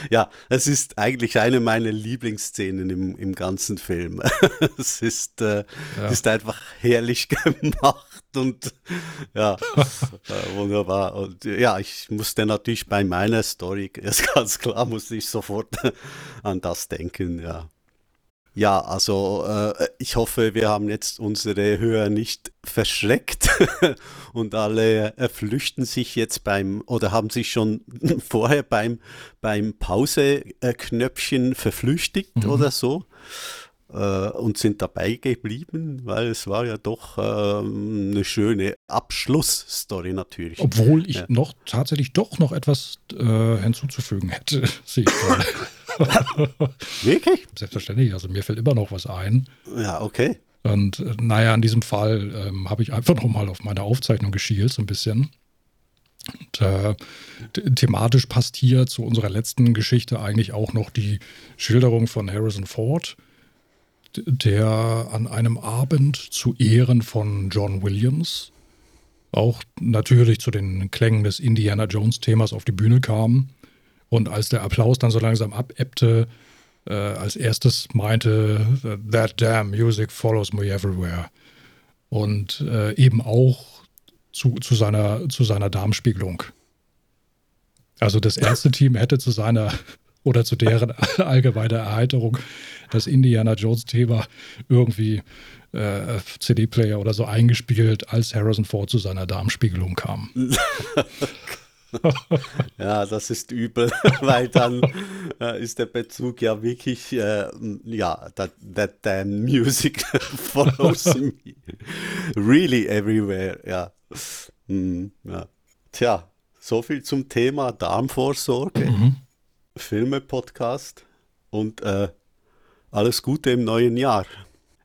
Ja, es ist eigentlich eine meiner Lieblingsszenen im, im ganzen Film. es ist, äh, ja. ist einfach herrlich gemacht und ja, äh, wunderbar. Und ja, ich musste natürlich bei meiner Story, ist ganz klar, musste ich sofort an das denken, ja. Ja, also äh, ich hoffe, wir haben jetzt unsere Hörer nicht verschreckt und alle äh, flüchten sich jetzt beim oder haben sich schon vorher beim, beim Pause-Knöpfchen verflüchtigt mhm. oder so äh, und sind dabei geblieben, weil es war ja doch ähm, eine schöne Abschlussstory natürlich. Obwohl ich ja. noch tatsächlich doch noch etwas äh, hinzuzufügen hätte, sehe ich gerade. Wirklich? Selbstverständlich, also mir fällt immer noch was ein. Ja, okay. Und äh, naja, in diesem Fall ähm, habe ich einfach nochmal auf meine Aufzeichnung geschielt, so ein bisschen. Und, äh, thematisch passt hier zu unserer letzten Geschichte eigentlich auch noch die Schilderung von Harrison Ford, der an einem Abend zu Ehren von John Williams auch natürlich zu den Klängen des Indiana Jones-Themas auf die Bühne kam und als der Applaus dann so langsam abebbte, äh, als erstes meinte, That damn music follows me everywhere. Und äh, eben auch zu, zu, seiner, zu seiner Darmspiegelung. Also das erste Team hätte zu seiner oder zu deren allgemeiner Erheiterung das Indiana Jones-Thema irgendwie äh, CD-Player oder so eingespielt, als Harrison Ford zu seiner Darmspiegelung kam. ja, das ist übel, weil dann äh, ist der Bezug ja wirklich, äh, ja, that, that damn music follows me really everywhere, ja. Hm, ja. Tja, so viel zum Thema Darmvorsorge, mhm. Filme-Podcast und äh, alles Gute im neuen Jahr.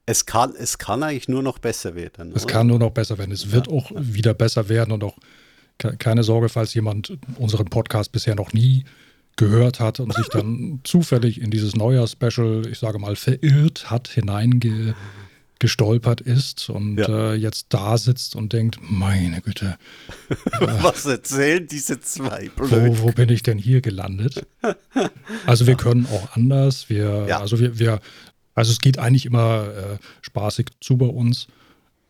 Es kann, es kann eigentlich nur noch besser werden. Es oder? kann nur noch besser werden. Es wird ja. auch wieder besser werden und auch keine Sorge, falls jemand unseren Podcast bisher noch nie gehört hat und sich dann zufällig in dieses Neujahr-Special, ich sage mal, verirrt hat, hineingestolpert ist und ja. äh, jetzt da sitzt und denkt, meine Güte. Äh, Was erzählen diese zwei Wo, wo, bin ich denn hier gelandet? Also wir ja. können auch anders. Wir, ja. also wir, wir, also es geht eigentlich immer äh, spaßig zu bei uns.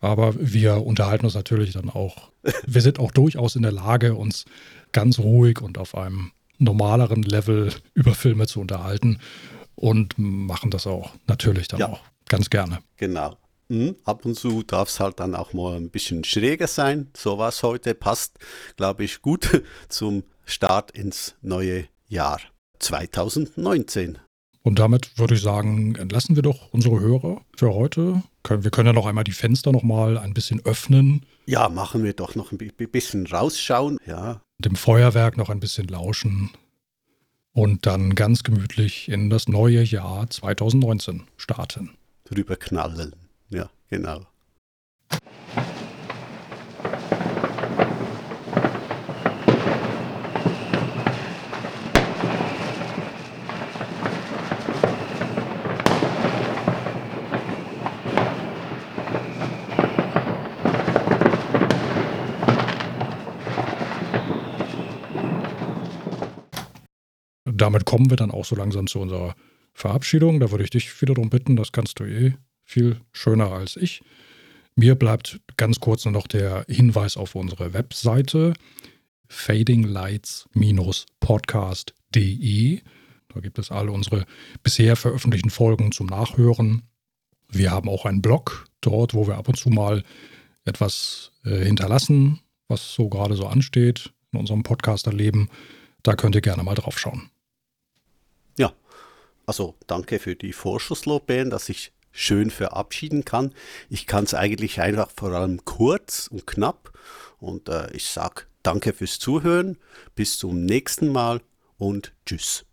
Aber wir unterhalten uns natürlich dann auch wir sind auch durchaus in der Lage, uns ganz ruhig und auf einem normaleren Level über Filme zu unterhalten und machen das auch natürlich dann ja. auch ganz gerne. Genau. Mhm. Ab und zu darf es halt dann auch mal ein bisschen schräger sein. So was heute passt, glaube ich, gut zum Start ins neue Jahr 2019. Und damit würde ich sagen, entlassen wir doch unsere Hörer für heute. Wir können ja noch einmal die Fenster noch mal ein bisschen öffnen. Ja, machen wir doch noch ein bisschen rausschauen, ja. Dem Feuerwerk noch ein bisschen lauschen und dann ganz gemütlich in das neue Jahr 2019 starten. Drüber knallen, ja, genau. Damit kommen wir dann auch so langsam zu unserer Verabschiedung. Da würde ich dich wieder darum bitten, das kannst du eh viel schöner als ich. Mir bleibt ganz kurz nur noch der Hinweis auf unsere Webseite fadinglights-podcast.de. Da gibt es alle unsere bisher veröffentlichten Folgen zum Nachhören. Wir haben auch einen Blog dort, wo wir ab und zu mal etwas äh, hinterlassen, was so gerade so ansteht in unserem Podcasterleben. Da könnt ihr gerne mal drauf schauen. Also danke für die Vorschusslorbeeren, dass ich schön verabschieden kann. Ich kann es eigentlich einfach vor allem kurz und knapp. Und äh, ich sage danke fürs Zuhören, bis zum nächsten Mal und tschüss.